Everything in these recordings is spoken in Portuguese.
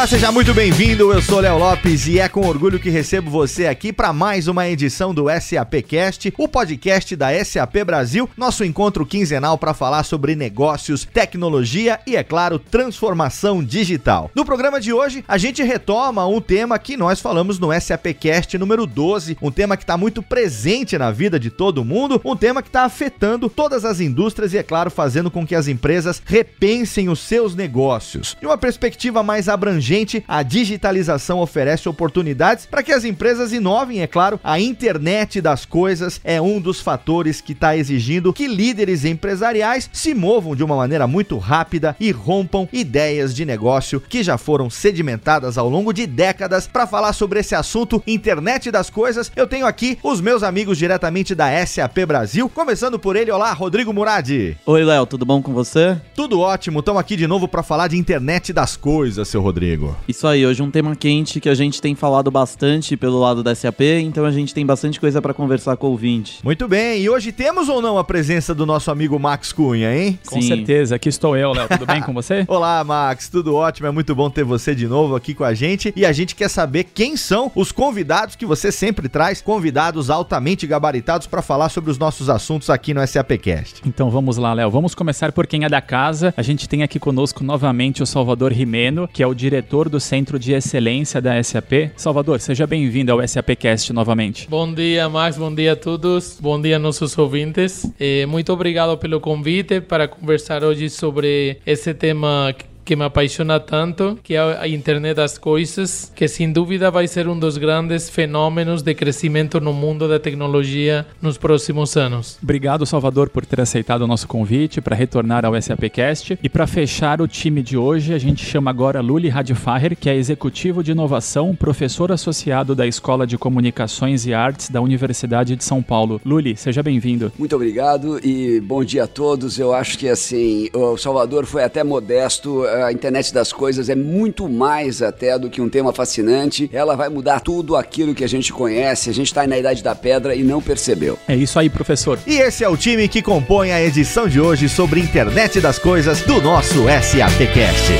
Olá, seja muito bem-vindo. Eu sou Léo Lopes e é com orgulho que recebo você aqui para mais uma edição do SAPcast, o podcast da SAP Brasil, nosso encontro quinzenal para falar sobre negócios, tecnologia e, é claro, transformação digital. No programa de hoje, a gente retoma um tema que nós falamos no SAPcast número 12, um tema que está muito presente na vida de todo mundo, um tema que está afetando todas as indústrias e, é claro, fazendo com que as empresas repensem os seus negócios. De uma perspectiva mais abrangente, gente, a digitalização oferece oportunidades para que as empresas inovem, é claro, a internet das coisas é um dos fatores que está exigindo que líderes empresariais se movam de uma maneira muito rápida e rompam ideias de negócio que já foram sedimentadas ao longo de décadas. Para falar sobre esse assunto, internet das coisas, eu tenho aqui os meus amigos diretamente da SAP Brasil, começando por ele, olá, Rodrigo Murad. Oi, Léo, tudo bom com você? Tudo ótimo, estamos aqui de novo para falar de internet das coisas, seu Rodrigo. Isso aí, hoje um tema quente que a gente tem falado bastante pelo lado da SAP, então a gente tem bastante coisa para conversar com o ouvinte. Muito bem, e hoje temos ou não a presença do nosso amigo Max Cunha, hein? Com Sim. certeza, aqui estou eu, Léo. Tudo bem com você? Olá, Max, tudo ótimo, é muito bom ter você de novo aqui com a gente e a gente quer saber quem são os convidados que você sempre traz, convidados altamente gabaritados para falar sobre os nossos assuntos aqui no SAPcast. Então vamos lá, Léo. Vamos começar por quem é da casa. A gente tem aqui conosco novamente o Salvador Rimeno, que é o diretor diretor do Centro de Excelência da SAP. Salvador, seja bem-vindo ao SAPcast novamente. Bom dia, Max. Bom dia a todos. Bom dia, nossos ouvintes. Eh, muito obrigado pelo convite para conversar hoje sobre esse tema que me apaixona tanto, que é a internet das coisas, que sem dúvida vai ser um dos grandes fenômenos de crescimento no mundo da tecnologia nos próximos anos. Obrigado, Salvador, por ter aceitado o nosso convite para retornar ao SAPcast. E para fechar o time de hoje, a gente chama agora Luli Radfaher, que é executivo de inovação, professor associado da Escola de Comunicações e Artes da Universidade de São Paulo. Luli, seja bem-vindo. Muito obrigado e bom dia a todos. Eu acho que assim, o Salvador foi até modesto a internet das coisas é muito mais até do que um tema fascinante. Ela vai mudar tudo aquilo que a gente conhece. A gente está na idade da pedra e não percebeu. É isso aí, professor. E esse é o time que compõe a edição de hoje sobre internet das coisas do nosso SAPcast.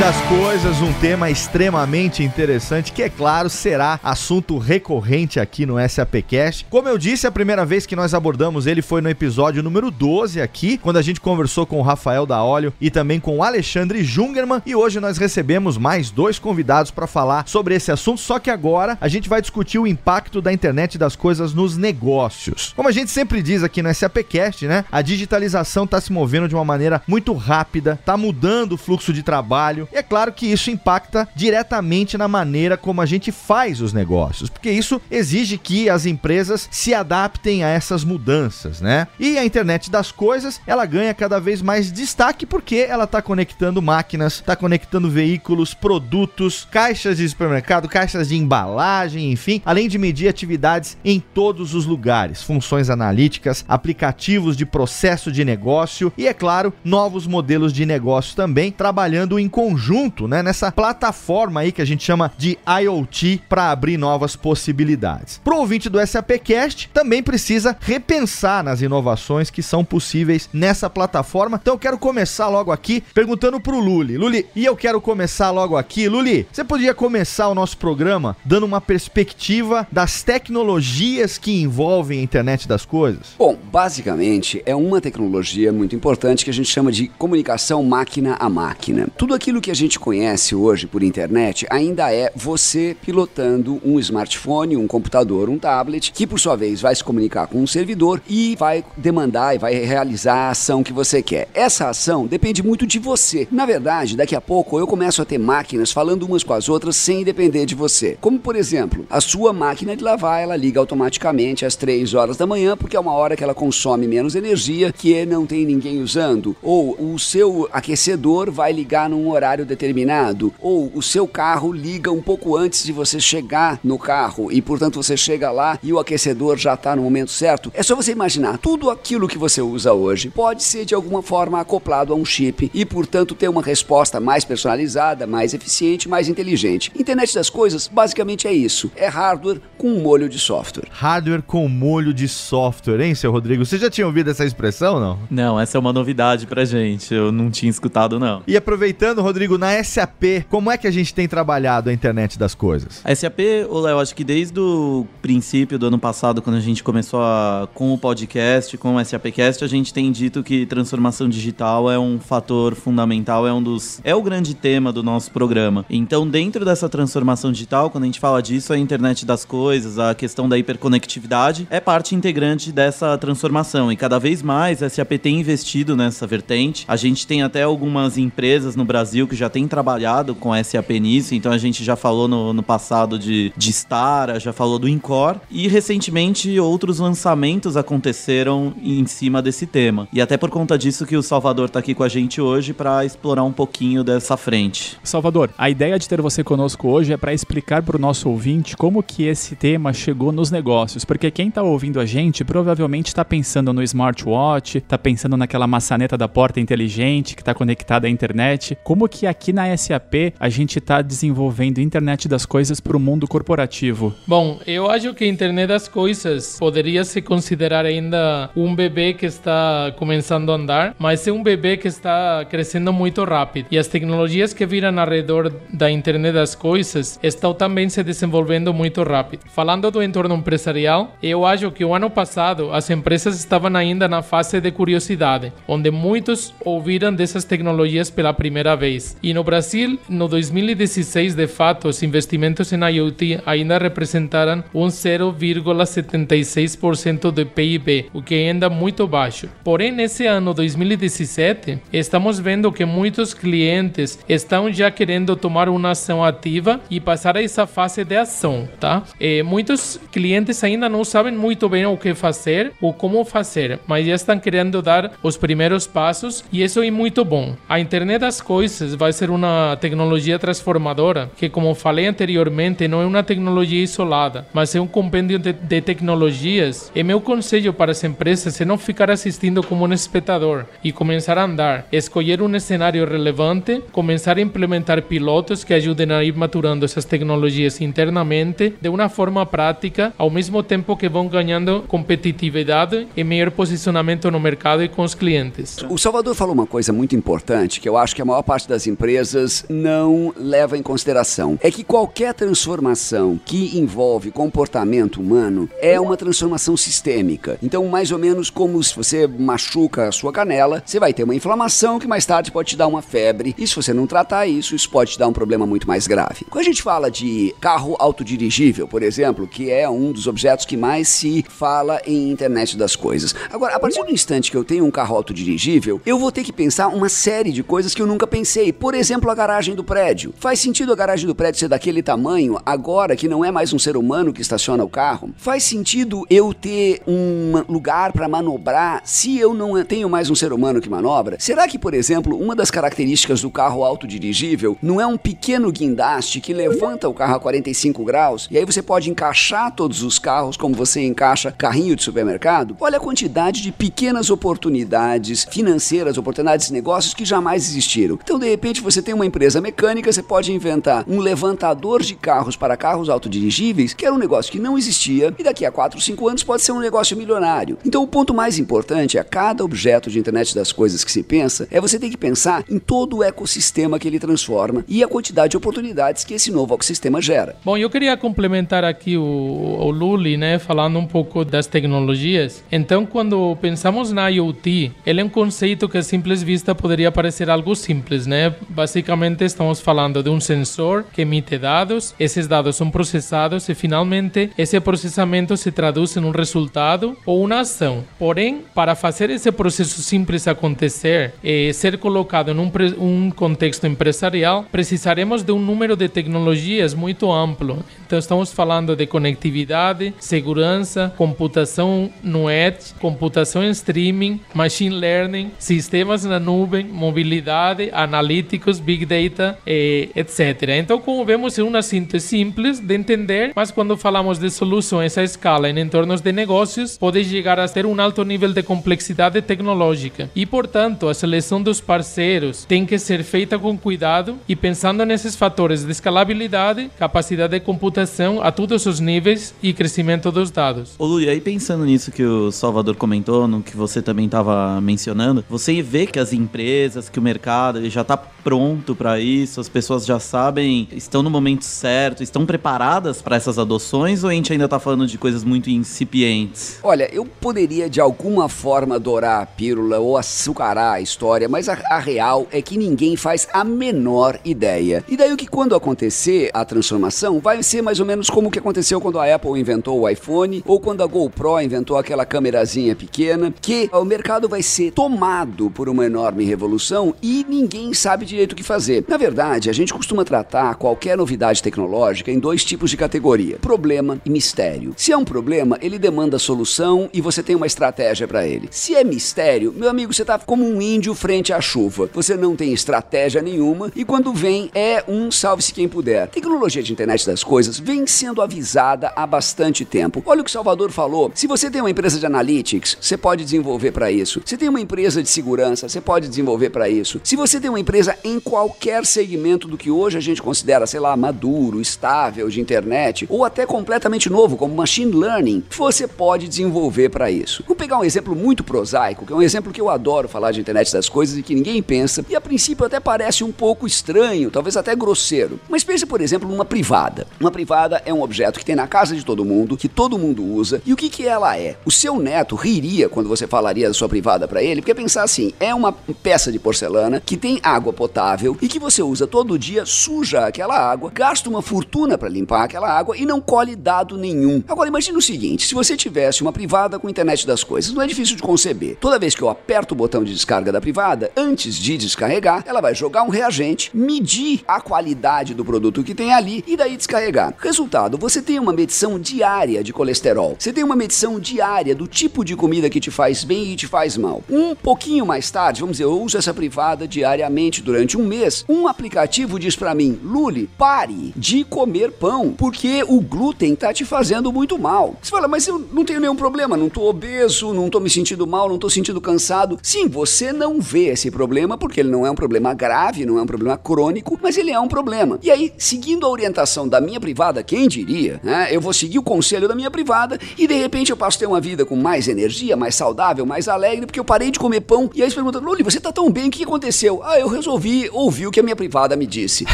das coisas, um tema extremamente interessante que, é claro, será assunto recorrente aqui no SAPcast. Como eu disse, a primeira vez que nós abordamos ele foi no episódio número 12 aqui, quando a gente conversou com o Rafael da Óleo e também com o Alexandre Jungerman. E hoje nós recebemos mais dois convidados para falar sobre esse assunto, só que agora a gente vai discutir o impacto da internet das coisas nos negócios. Como a gente sempre diz aqui no SAPcast, né? A digitalização está se movendo de uma maneira muito rápida, está mudando o fluxo de trabalho. E é claro que isso impacta diretamente na maneira como a gente faz os negócios, porque isso exige que as empresas se adaptem a essas mudanças, né? E a internet das coisas, ela ganha cada vez mais destaque porque ela está conectando máquinas, está conectando veículos, produtos, caixas de supermercado, caixas de embalagem, enfim, além de medir atividades em todos os lugares, funções analíticas, aplicativos de processo de negócio e, é claro, novos modelos de negócio também, trabalhando em conjunto junto, né, nessa plataforma aí que a gente chama de IoT para abrir novas possibilidades. Pro ouvinte do SAPcast, também precisa repensar nas inovações que são possíveis nessa plataforma. Então eu quero começar logo aqui perguntando pro Luli. Luli, e eu quero começar logo aqui. Luli, você podia começar o nosso programa dando uma perspectiva das tecnologias que envolvem a internet das coisas? Bom, basicamente é uma tecnologia muito importante que a gente chama de comunicação máquina a máquina. Tudo aquilo que a gente conhece hoje por internet ainda é você pilotando um smartphone, um computador, um tablet, que por sua vez vai se comunicar com um servidor e vai demandar e vai realizar a ação que você quer. Essa ação depende muito de você. Na verdade, daqui a pouco eu começo a ter máquinas falando umas com as outras sem depender de você. Como por exemplo, a sua máquina de lavar, ela liga automaticamente às 3 horas da manhã, porque é uma hora que ela consome menos energia, que não tem ninguém usando. Ou o seu aquecedor vai ligar num horário horário determinado, ou o seu carro liga um pouco antes de você chegar no carro e, portanto, você chega lá e o aquecedor já está no momento certo. É só você imaginar, tudo aquilo que você usa hoje pode ser de alguma forma acoplado a um chip e, portanto, ter uma resposta mais personalizada, mais eficiente, mais inteligente. Internet das coisas basicamente é isso: é hardware com um molho de software. Hardware com molho de software, hein, seu Rodrigo? Você já tinha ouvido essa expressão, não? Não, essa é uma novidade pra gente. Eu não tinha escutado, não. E aproveitando, Rodrigo, na SAP, como é que a gente tem trabalhado a internet das coisas? A SAP, Léo, acho que desde o princípio do ano passado, quando a gente começou a, com o podcast, com o SAPcast, a gente tem dito que transformação digital é um fator fundamental, é um dos. é o grande tema do nosso programa. Então, dentro dessa transformação digital, quando a gente fala disso, a internet das coisas, a questão da hiperconectividade, é parte integrante dessa transformação. E cada vez mais a SAP tem investido nessa vertente. A gente tem até algumas empresas no Brasil que já têm trabalhado com SAP nisso, então a gente já falou no, no passado de, de Stara, já falou do Incor, e recentemente outros lançamentos aconteceram em cima desse tema. E até por conta disso que o Salvador está aqui com a gente hoje para explorar um pouquinho dessa frente. Salvador, a ideia de ter você conosco hoje é para explicar para o nosso ouvinte como que esse tema chegou nos negócios, porque quem está ouvindo a gente provavelmente está pensando no smartwatch, está pensando naquela maçaneta da porta inteligente que está conectada à internet. Como que aqui na SAP a gente está desenvolvendo internet das coisas para o mundo corporativo? Bom, eu acho que a internet das coisas poderia se considerar ainda um bebê que está começando a andar, mas é um bebê que está crescendo muito rápido. E as tecnologias que viram ao redor da internet das coisas estão também se desenvolvendo muito rápido. Falando do entorno empresarial, eu acho que o ano passado as empresas estavam ainda na fase de curiosidade, onde muitos ouviram dessas tecnologias pela primeira vez. E no Brasil, no 2016, de fato, os investimentos em IoT ainda representaram um 0,76% do PIB, o que ainda é muito baixo. Porém, nesse ano 2017, estamos vendo que muitos clientes estão já querendo tomar uma ação ativa e passar a essa fase de ação, tá? E muitos clientes ainda não sabem muito bem o que fazer ou como fazer, mas já estão querendo dar os primeiros passos e isso é muito bom. A internet das coisas vai ser uma tecnologia transformadora que, como falei anteriormente, não é uma tecnologia isolada, mas é um compêndio de, de tecnologias. E meu conselho para as empresas é não ficar assistindo como um espectador e começar a andar, escolher um cenário relevante, começar a implementar pilotos que ajudem a ir maturando essas tecnologias internamente de uma forma prática, ao mesmo tempo que vão ganhando competitividade e melhor posicionamento no mercado e com os clientes. O Salvador falou uma coisa muito importante que eu acho que a maior parte das empresas não leva em consideração. É que qualquer transformação que envolve comportamento humano é uma transformação sistêmica. Então, mais ou menos como se você machuca a sua canela, você vai ter uma inflamação que mais tarde pode te dar uma febre. E se você não tratar isso, isso pode te dar um problema muito mais grave. Quando a gente fala de carro autodirigível, por exemplo, que é um dos objetos que mais se fala em internet das coisas. Agora, a partir do instante que eu tenho um carro autodirigível, eu vou ter que pensar uma série de coisas que eu nunca pensei. Por exemplo, a garagem do prédio. Faz sentido a garagem do prédio ser daquele tamanho agora que não é mais um ser humano que estaciona o carro? Faz sentido eu ter um lugar para manobrar se eu não tenho mais um ser humano que manobra? Será que, por exemplo, uma das características do carro autodirigível não é um pequeno guindaste que levanta o carro a 45 graus e aí você pode encaixar todos os carros como você encaixa carrinho de supermercado? Olha a quantidade de pequenas oportunidades financeiras, oportunidades de negócios que jamais existiram. Então, de repente, você tem uma empresa mecânica, você pode inventar um levantador de carros para carros autodirigíveis, que era um negócio que não existia, e daqui a 4, 5 anos pode ser um negócio milionário. Então, o ponto mais importante a cada objeto de internet das coisas que se pensa é você ter que pensar em todo o ecossistema que ele transforma e a quantidade de oportunidades que esse novo ecossistema gera. Bom, eu queria complementar aqui o, o Luli, né, falando um pouco das tecnologias. Então, quando pensamos na IoT, ele é um conceito que a simples vista poderia parecer algo simples, né? Basicamente, estamos falando de um sensor que emite dados, esses dados são processados e finalmente esse processamento se traduz em um resultado ou uma ação. Porém, para fazer esse processo simples acontecer e ser colocado em um, contexto empresarial, precisaremos de um número de tecnologias muito amplo. Então, estamos falando de conectividade, segurança, computação no edge, computação em streaming, machine learning, sistemas na nuvem, mobilidade, analíticos, Big Data, eh, etc. Então, como vemos, é uma síntese simples de entender, mas quando falamos de soluções a escala em entornos de negócios, pode chegar a ter um alto nível de complexidade tecnológica. E, portanto, a seleção dos parceiros tem que ser feita com cuidado e pensando nesses fatores de escalabilidade, capacidade de computação a todos os níveis e crescimento dos dados. Ô Lu, aí pensando nisso que o Salvador comentou, no que você também estava mencionando, você vê que as empresas, que o mercado ele já está pronto para isso, as pessoas já sabem, estão no momento certo, estão preparadas para essas adoções ou a gente ainda está falando de coisas muito incipientes? Olha, eu poderia de alguma forma dourar a pílula ou açucarar a história, mas a, a real é que ninguém faz a menor ideia. E daí o que quando acontecer a transformação vai ser mais ou menos como o que aconteceu quando a Apple inventou o iPhone ou quando a GoPro inventou aquela câmerazinha pequena, que o mercado vai ser tomado por uma enorme revolução e ninguém sabe direito o que fazer. Na verdade, a gente costuma tratar qualquer novidade tecnológica em dois tipos de categoria: problema e mistério. Se é um problema, ele demanda solução e você tem uma estratégia para ele. Se é mistério, meu amigo, você tá como um índio frente à chuva. Você não tem estratégia nenhuma e quando vem é um salve-se quem puder. Tecnologia de internet das coisas vem sendo avisada há bastante tempo. Olha o que o Salvador falou. Se você tem uma empresa de analytics, você pode desenvolver para isso. Se tem uma empresa de segurança, você pode desenvolver para isso. Se você tem uma empresa em qualquer segmento do que hoje a gente considera, sei lá, maduro, estável de internet, ou até completamente novo, como machine learning, você pode desenvolver para isso. Vou pegar um exemplo muito prosaico, que é um exemplo que eu adoro falar de internet das coisas e que ninguém pensa, e a princípio até parece um pouco estranho, talvez até grosseiro. Mas pense, por exemplo, numa privada. Uma privada é um objeto que tem na casa de todo mundo, que todo mundo usa, e o que, que ela é? O seu neto riria quando você falaria da sua privada para ele, porque pensar assim, é uma peça de porcelana que tem água potável e que você usa todo dia, suja aquela água, gasta uma fortuna para limpar aquela água e não colhe dado nenhum. Agora imagine o seguinte, se você tivesse uma privada com internet das coisas, não é difícil de conceber. Toda vez que eu aperto o botão de descarga da privada, antes de descarregar, ela vai jogar um reagente, medir a qualidade do produto que tem ali e daí descarregar. Resultado, você tem uma medição diária de colesterol. Você tem uma medição diária do tipo de comida que te faz bem e te faz mal. Um pouquinho mais tarde, vamos dizer, eu uso essa privada diariamente durante um mês. Um aplicativo diz para mim, Luli, pare de comer pão, porque o glúten tá te fazendo muito mal. Você fala, mas eu não tenho nenhum problema, não tô obeso, não tô me sentindo mal, não tô sentindo cansado. Sim, você não vê esse problema porque ele não é um problema grave, não é um problema crônico, mas ele é um problema. E aí, seguindo a orientação da minha privada, quem diria, né? Eu vou seguir o conselho da minha privada e de repente eu passo a ter uma vida com mais energia, mais saudável, mais alegre, porque eu parei de comer pão. E aí você pergunta, Luli, você tá tão bem, o que aconteceu? Ah, eu resolvi ouvir o que a minha privada me disse.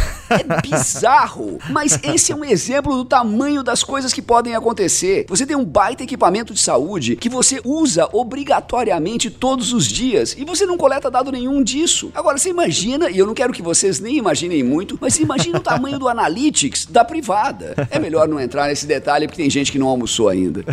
É bizarro, mas esse é um exemplo do tamanho das coisas que podem acontecer. Você tem um baita equipamento de saúde que você usa obrigatoriamente todos os dias e você não coleta dado nenhum disso. Agora você imagina, e eu não quero que vocês nem imaginem muito, mas imagina o tamanho do analytics da privada. É melhor não entrar nesse detalhe porque tem gente que não almoçou ainda.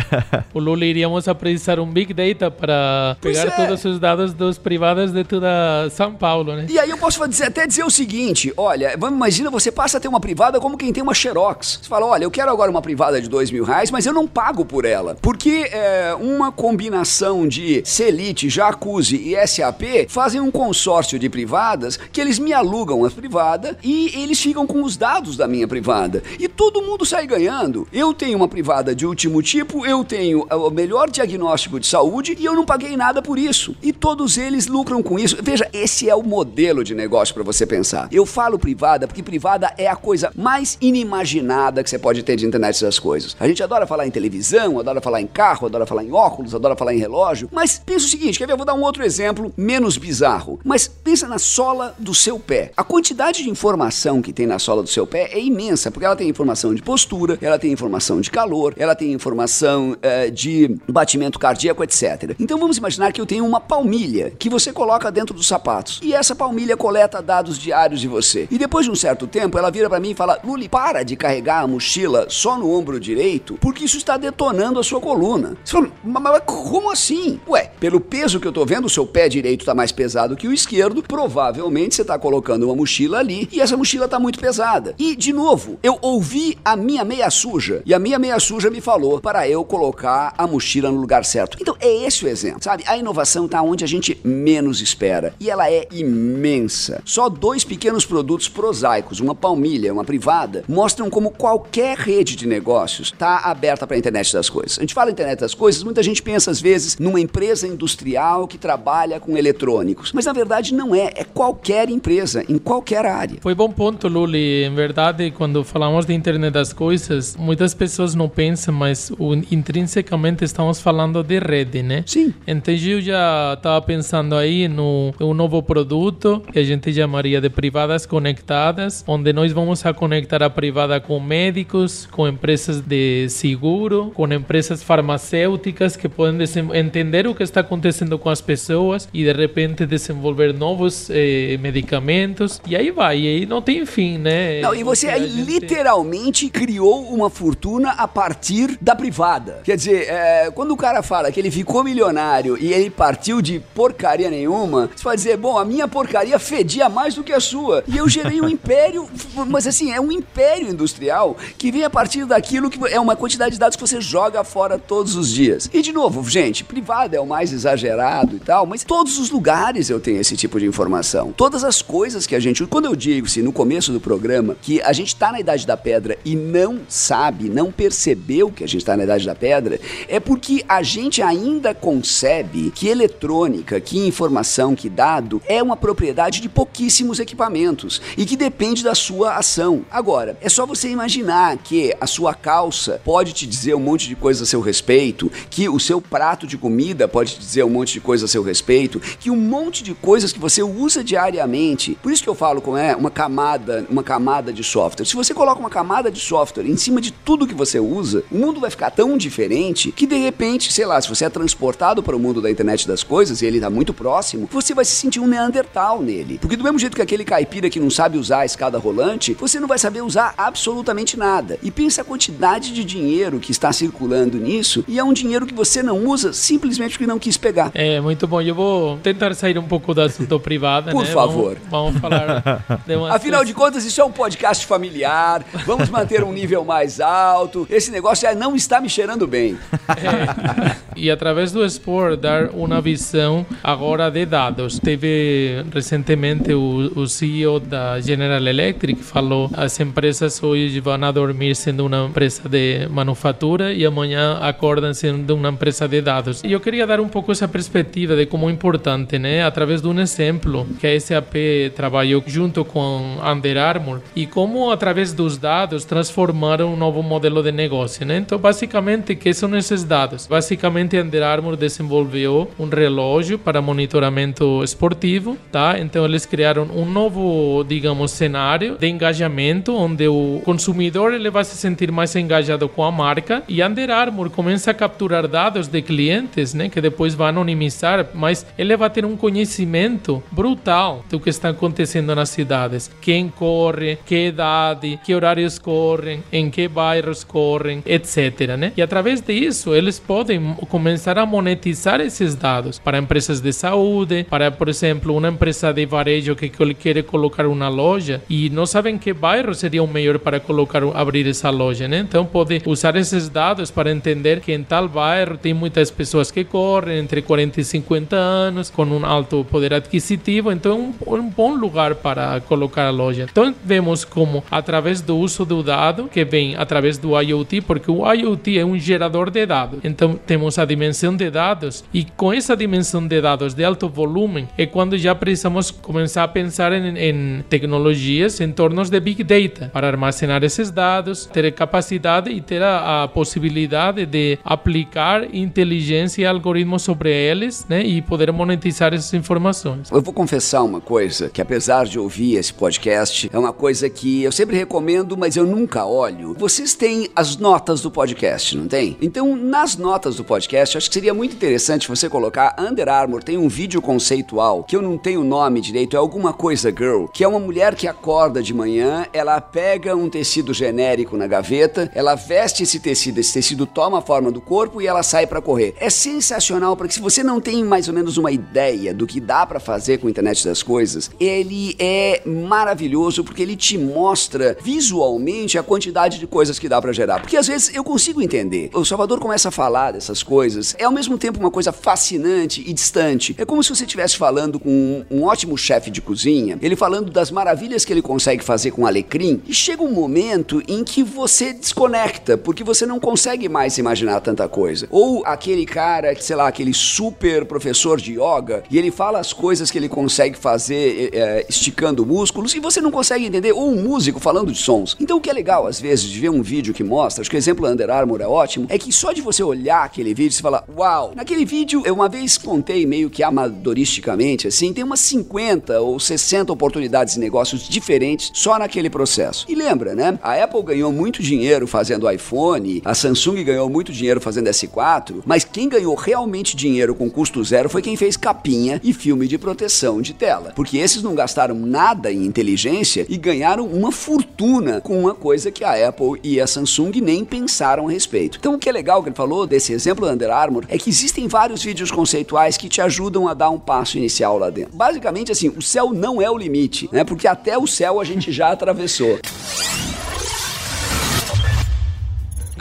O Lula iríamos a precisar um Big Data para pegar é. todos os dados dos privados de toda São Paulo, né? E aí eu posso dizer- até dizer o seguinte, olha, imagina você passa a ter uma privada como quem tem uma Xerox. Você fala, olha, eu quero agora uma privada de dois mil reais, mas eu não pago por ela. Porque é, uma combinação de Celite, Jacuzzi e SAP fazem um consórcio de privadas que eles me alugam as privadas e eles ficam com os dados da minha privada. E todo mundo sai ganhando. Eu tenho uma privada de último tipo, eu tenho o melhor diagnóstico de saúde e eu não paguei nada por isso. E todos eles lucram com isso. Veja, esse é o modelo de negócio para você pensar. Eu falo privada porque privada é a coisa mais inimaginada que você pode ter de internet das coisas. A gente adora falar em televisão, adora falar em carro, adora falar em óculos, adora falar em relógio, mas pensa o seguinte, quer ver? Eu vou dar um outro exemplo menos bizarro, mas pensa na sola do seu pé. A quantidade de informação que tem na sola do seu pé é imensa, porque ela tem informação de postura, ela tem informação de calor, ela tem informação eh, de batimento cardíaco, etc. Então vamos imaginar que eu tenho uma palmilha que você coloca dentro dos sapatos. E essa palmilha coleta dados diários de você. E depois de um certo tempo, ela vira para mim e fala: Luli, para de carregar a mochila só no ombro direito, porque isso está detonando a sua coluna. Você fala, mas, como assim? Ué, pelo peso que eu tô vendo, o seu pé direito está mais pesado que o esquerdo, provavelmente você está colocando uma mochila ali e essa mochila está muito pesada. E, de novo, eu ouvi a minha meia suja e a minha meia suja me falou para eu colocar a mochila no lugar certo. Então, é esse o exemplo, sabe? A inovação está onde a gente menos espera e ela é imensa. Só dois pequenos produtos prosaicos, uma palmilha, uma privada, mostram como qualquer rede de negócios está aberta para a internet das coisas. A gente fala internet das coisas, muita gente pensa às vezes numa empresa industrial que trabalha com eletrônicos, mas na verdade não é, é qualquer empresa, em qualquer área. Foi bom ponto, Luli. Em verdade, quando falamos de internet das coisas, muitas pessoas não pensam, mas o, intrinsecamente estamos falando de rede, né? Sim. Então eu já estava pensando aí no um novo produto que a gente de privadas conectadas, onde nós vamos a conectar a privada com médicos, com empresas de seguro, com empresas farmacêuticas que podem entender o que está acontecendo com as pessoas e de repente desenvolver novos eh, medicamentos. E aí vai, e aí não tem fim, né? Não, e você aí gente... literalmente criou uma fortuna a partir da privada. Quer dizer, é, quando o cara fala que ele ficou milionário e ele partiu de porcaria nenhuma, você pode dizer, bom, a minha porcaria fedia mais do que a sua. E eu gerei um império, mas assim, é um império industrial que vem a partir daquilo que é uma quantidade de dados que você joga fora todos os dias. E de novo, gente, privada é o mais exagerado e tal, mas todos os lugares eu tenho esse tipo de informação. Todas as coisas que a gente. Quando eu digo, assim, no começo do programa, que a gente está na Idade da Pedra e não sabe, não percebeu que a gente está na Idade da Pedra, é porque a gente ainda concebe que eletrônica, que informação, que dado é uma propriedade de pouquíssimos equipamentos e que depende da sua ação. Agora, é só você imaginar que a sua calça pode te dizer um monte de coisa a seu respeito, que o seu prato de comida pode te dizer um monte de coisa a seu respeito, que um monte de coisas que você usa diariamente. Por isso que eu falo com é uma camada, uma camada de software. Se você coloca uma camada de software em cima de tudo que você usa, o mundo vai ficar tão diferente que de repente, sei lá, se você é transportado para o mundo da internet das coisas e ele está muito próximo, você vai se sentir um Neandertal nele. Porque do mesmo jeito que aquele caipira que não sabe usar a escada rolante, você não vai saber usar absolutamente nada. E pensa a quantidade de dinheiro que está circulando nisso e é um dinheiro que você não usa simplesmente porque não quis pegar. É, muito bom. Eu vou tentar sair um pouco da assunto privado, Por né? favor. Vamos, vamos falar. Afinal de contas, isso é um podcast familiar. Vamos manter um nível mais alto. Esse negócio já não está me cheirando bem. É. E através do Sport, dar uma visão agora de dados. Teve recentemente o, o CEO da General Electric falou as empresas hoje vão dormir sendo uma empresa de manufatura e amanhã acordam sendo uma empresa de dados. E eu queria dar um pouco essa perspectiva de como é importante, né? Através de um exemplo que a SAP trabalhou junto com Under Armour e como através dos dados transformaram um novo modelo de negócio, né? Então, basicamente, que são esses dados? Basicamente, Under Armour desenvolveu um relógio para monitoramento esportivo, tá? Então, eles criaram um novo, digamos, cenário de engajamento onde o consumidor ele vai se sentir mais engajado com a marca e Under Armour começa a capturar dados de clientes, né, que depois vai anonimizar, mas ele vai ter um conhecimento brutal do que está acontecendo nas cidades, quem corre, que idade, que horários correm, em que bairros correm, etc. Né? E através disso, eles podem começar a monetizar esses dados para empresas de saúde, para, por exemplo, uma empresa de varejo que quer colocar uma loja e não sabem que bairro seria o melhor para colocar abrir essa loja, né? Então pode usar esses dados para entender que em tal bairro tem muitas pessoas que correm entre 40 e 50 anos, com um alto poder adquisitivo, então é um, um bom lugar para colocar a loja. Então vemos como através do uso do dado, que vem através do IoT, porque o IoT é um gerador de dados. Então temos a dimensão de dados e com essa dimensão de dados de alto volume é quando já precisamos começar a pensar em, em tecnologias em torno de Big Data para armazenar esses dados, ter capacidade e ter a, a possibilidade de aplicar inteligência e algoritmos sobre eles né, e poder monetizar essas informações. Eu vou confessar uma coisa, que apesar de ouvir esse podcast, é uma coisa que eu sempre recomendo, mas eu nunca olho. Vocês têm as notas do podcast, não tem? Então, nas notas do podcast, acho que seria muito interessante você colocar Under Armour tem um vídeo conceitual que eu não tenho o nome direito, é alguma coisa girl, que é uma mulher que acorda de manhã, ela pega um tecido genérico na gaveta, ela veste esse tecido, esse tecido toma a forma do corpo e ela sai para correr. É sensacional porque se você não tem mais ou menos uma ideia do que dá para fazer com a internet das coisas, ele é maravilhoso porque ele te mostra visualmente a quantidade de coisas que dá para gerar. Porque às vezes eu consigo entender. O Salvador começa a falar dessas coisas, é ao mesmo tempo uma coisa fascinante e distante. É como se você estivesse falando com um, um ótimo chefe de cozinha, ele falando das maravilhas que ele consegue fazer com alecrim, e chega um momento em que você desconecta, porque você não consegue mais imaginar tanta coisa. Ou aquele cara, sei lá, aquele super professor de yoga, e ele fala as coisas que ele consegue fazer é, esticando músculos, e você não consegue entender, ou um músico falando de sons. Então o que é legal, às vezes, de ver um vídeo que mostra, acho que o exemplo Under Armour é ótimo, é que só de você olhar aquele vídeo, você fala, uau! Naquele vídeo, eu uma vez contei meio que amadoristicamente, assim, tem umas 50 ou 60 oportunidades de negócios diferentes só naquele processo. E lembra, né? A Apple ganhou muito dinheiro fazendo iPhone, a Samsung ganhou muito dinheiro fazendo S4, mas quem ganhou realmente dinheiro com custo zero foi quem fez capinha e filme de proteção de tela. Porque esses não gastaram nada em inteligência e ganharam uma fortuna com uma coisa que a Apple e a Samsung nem pensaram a respeito. Então o que é legal que ele falou desse exemplo da Under Armour é que existem vários vídeos conceituais que te ajudam a dar um passo inicial lá dentro. Basicamente assim, o céu não é o limite, né? Porque até o céu a gente já atravessou.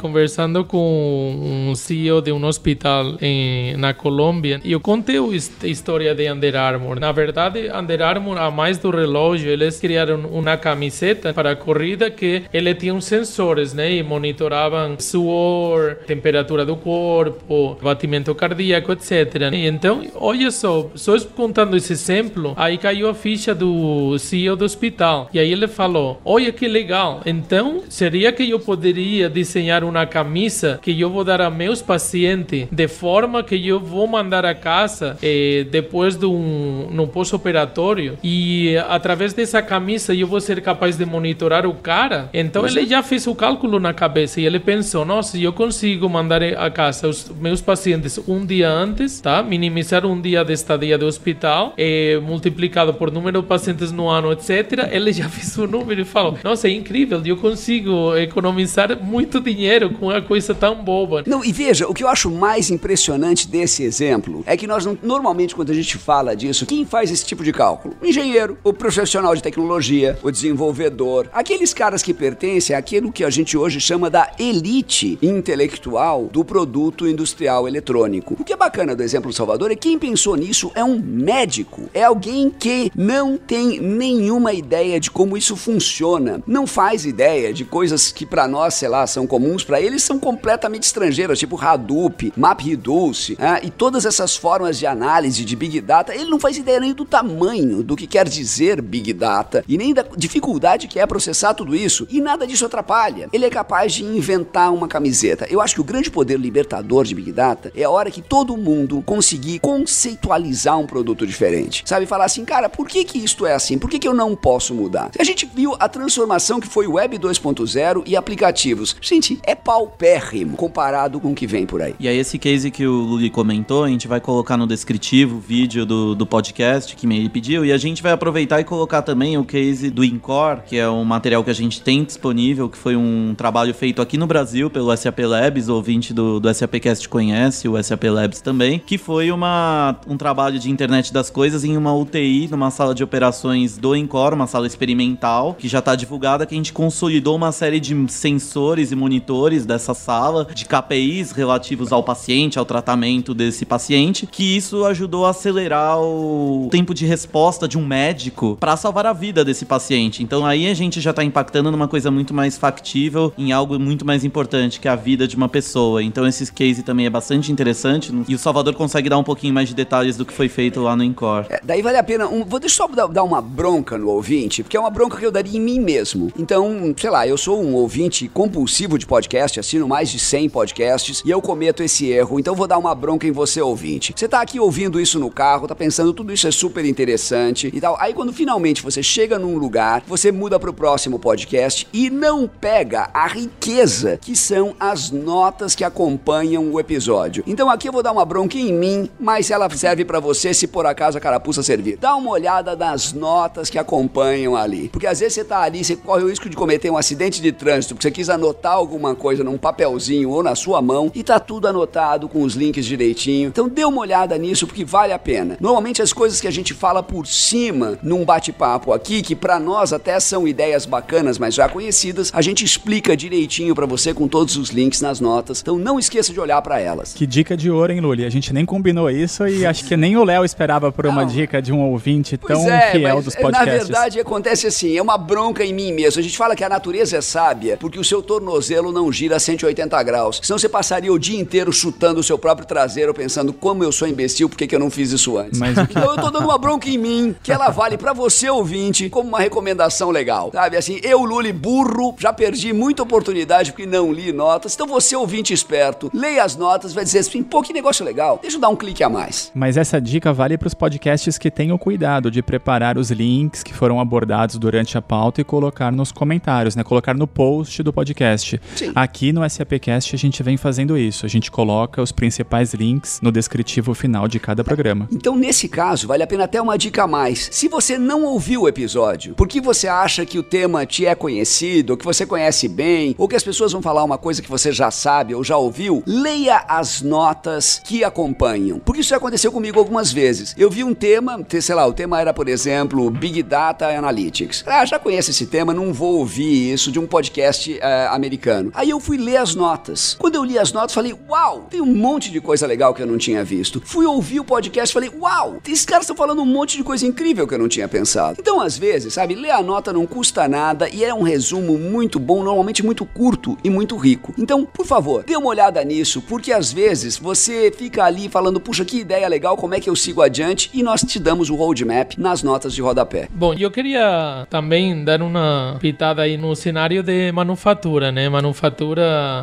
Conversando com um CEO de um hospital em, na Colômbia e eu contei a história de Under Armour. Na verdade, Under Armour, a mais do relógio, eles criaram uma camiseta para a corrida que ele tinha uns sensores, né? E monitoravam suor, temperatura do corpo, batimento cardíaco, etc. E então, olha só, só contando esse exemplo, aí caiu a ficha do CEO do hospital. E aí ele falou: Olha que legal, então seria que eu poderia desenhar um uma camisa que eu vou dar a meus pacientes de forma que eu vou mandar a casa eh, depois de um no pós-operatório e através dessa camisa eu vou ser capaz de monitorar o cara. Então ele já fez o cálculo na cabeça e ele pensou, nossa, eu consigo mandar a casa os meus pacientes um dia antes, tá? Minimizar um dia de estadia do hospital, eh, multiplicado por número de pacientes no ano, etc. Ele já fez o número e falou, nossa, é incrível, eu consigo economizar muito dinheiro com uma coisa tão boba. Não, e veja, o que eu acho mais impressionante desse exemplo é que nós normalmente quando a gente fala disso, quem faz esse tipo de cálculo? O engenheiro, o profissional de tecnologia, o desenvolvedor, aqueles caras que pertencem àquilo que a gente hoje chama da elite intelectual do produto industrial eletrônico. O que é bacana do exemplo do Salvador é que quem pensou nisso é um médico, é alguém que não tem nenhuma ideia de como isso funciona, não faz ideia de coisas que para nós, sei lá, são comuns para eles são completamente estrangeiras, tipo Hadoop, MapReduce, né? e todas essas formas de análise de Big Data, ele não faz ideia nem do tamanho do que quer dizer Big Data e nem da dificuldade que é processar tudo isso, e nada disso atrapalha. Ele é capaz de inventar uma camiseta. Eu acho que o grande poder libertador de Big Data é a hora que todo mundo conseguir conceitualizar um produto diferente. Sabe, falar assim, cara, por que que isto é assim? Por que que eu não posso mudar? A gente viu a transformação que foi Web 2.0 e aplicativos. Gente, é paupérrimo comparado com o que vem por aí. E aí, esse case que o Luli comentou, a gente vai colocar no descritivo vídeo do, do podcast que ele pediu, e a gente vai aproveitar e colocar também o case do Incor, que é um material que a gente tem disponível, que foi um trabalho feito aqui no Brasil pelo SAP Labs, ouvinte do, do SAPcast conhece o SAP Labs também, que foi uma, um trabalho de internet das coisas em uma UTI, numa sala de operações do Incor, uma sala experimental, que já está divulgada, que a gente consolidou uma série de sensores e monitores dessa sala, de KPIs relativos ao paciente, ao tratamento desse paciente, que isso ajudou a acelerar o tempo de resposta de um médico para salvar a vida desse paciente. Então aí a gente já está impactando numa coisa muito mais factível, em algo muito mais importante, que a vida de uma pessoa. Então esse case também é bastante interessante e o Salvador consegue dar um pouquinho mais de detalhes do que foi feito lá no Incor. É, daí vale a pena, um, vou deixar só dar uma bronca no ouvinte, porque é uma bronca que eu daria em mim mesmo. Então, sei lá, eu sou um ouvinte compulsivo de podcast podcast, assino mais de 100 podcasts e eu cometo esse erro, então vou dar uma bronca em você, ouvinte. Você tá aqui ouvindo isso no carro, tá pensando tudo isso é super interessante e tal. Aí quando finalmente você chega num lugar, você muda pro próximo podcast e não pega a riqueza que são as notas que acompanham o episódio. Então aqui eu vou dar uma bronca em mim, mas ela serve para você se por acaso a carapuça servir. Dá uma olhada nas notas que acompanham ali, porque às vezes você tá ali, você corre o risco de cometer um acidente de trânsito, porque você quis anotar alguma coisa coisa num papelzinho ou na sua mão e tá tudo anotado com os links direitinho. Então dê uma olhada nisso porque vale a pena. Normalmente as coisas que a gente fala por cima num bate-papo aqui, que para nós até são ideias bacanas, mas já conhecidas, a gente explica direitinho para você com todos os links nas notas. Então não esqueça de olhar para elas. Que dica de ouro, hein, Luli? A gente nem combinou isso e acho que nem o Léo esperava por uma dica de um ouvinte tão é, fiel dos podcasts. Na verdade, acontece assim, é uma bronca em mim mesmo. A gente fala que a natureza é sábia porque o seu tornozelo não gira a 180 graus. Senão você passaria o dia inteiro chutando o seu próprio traseiro, pensando como eu sou imbecil, por que, eu não fiz isso antes? Mas... Então eu tô dando uma bronca em mim, que ela vale para você, ouvinte, como uma recomendação legal. Sabe, assim, eu, Luli, burro, já perdi muita oportunidade porque não li notas. Então você, ouvinte esperto, leia as notas, vai dizer assim, pô, que negócio legal. Deixa eu dar um clique a mais. Mas essa dica vale para os podcasts que tenham cuidado de preparar os links que foram abordados durante a pauta e colocar nos comentários, né? Colocar no post do podcast. Sim. Aqui no SAPcast a gente vem fazendo isso. A gente coloca os principais links no descritivo final de cada programa. Então, nesse caso, vale a pena até uma dica a mais. Se você não ouviu o episódio, porque você acha que o tema te é conhecido, que você conhece bem, ou que as pessoas vão falar uma coisa que você já sabe ou já ouviu, leia as notas que acompanham. Porque isso aconteceu comigo algumas vezes. Eu vi um tema, sei lá, o tema era, por exemplo, Big Data Analytics. Ah, já conheço esse tema, não vou ouvir isso de um podcast uh, americano. Aí eu fui ler as notas. Quando eu li as notas, falei, uau, tem um monte de coisa legal que eu não tinha visto. Fui ouvir o podcast, falei, uau, esses caras estão falando um monte de coisa incrível que eu não tinha pensado. Então, às vezes, sabe, ler a nota não custa nada e é um resumo muito bom, normalmente muito curto e muito rico. Então, por favor, dê uma olhada nisso, porque às vezes você fica ali falando, puxa, que ideia legal, como é que eu sigo adiante? E nós te damos o roadmap nas notas de rodapé. Bom, eu queria também dar uma pitada aí no cenário de manufatura, né? Manufatura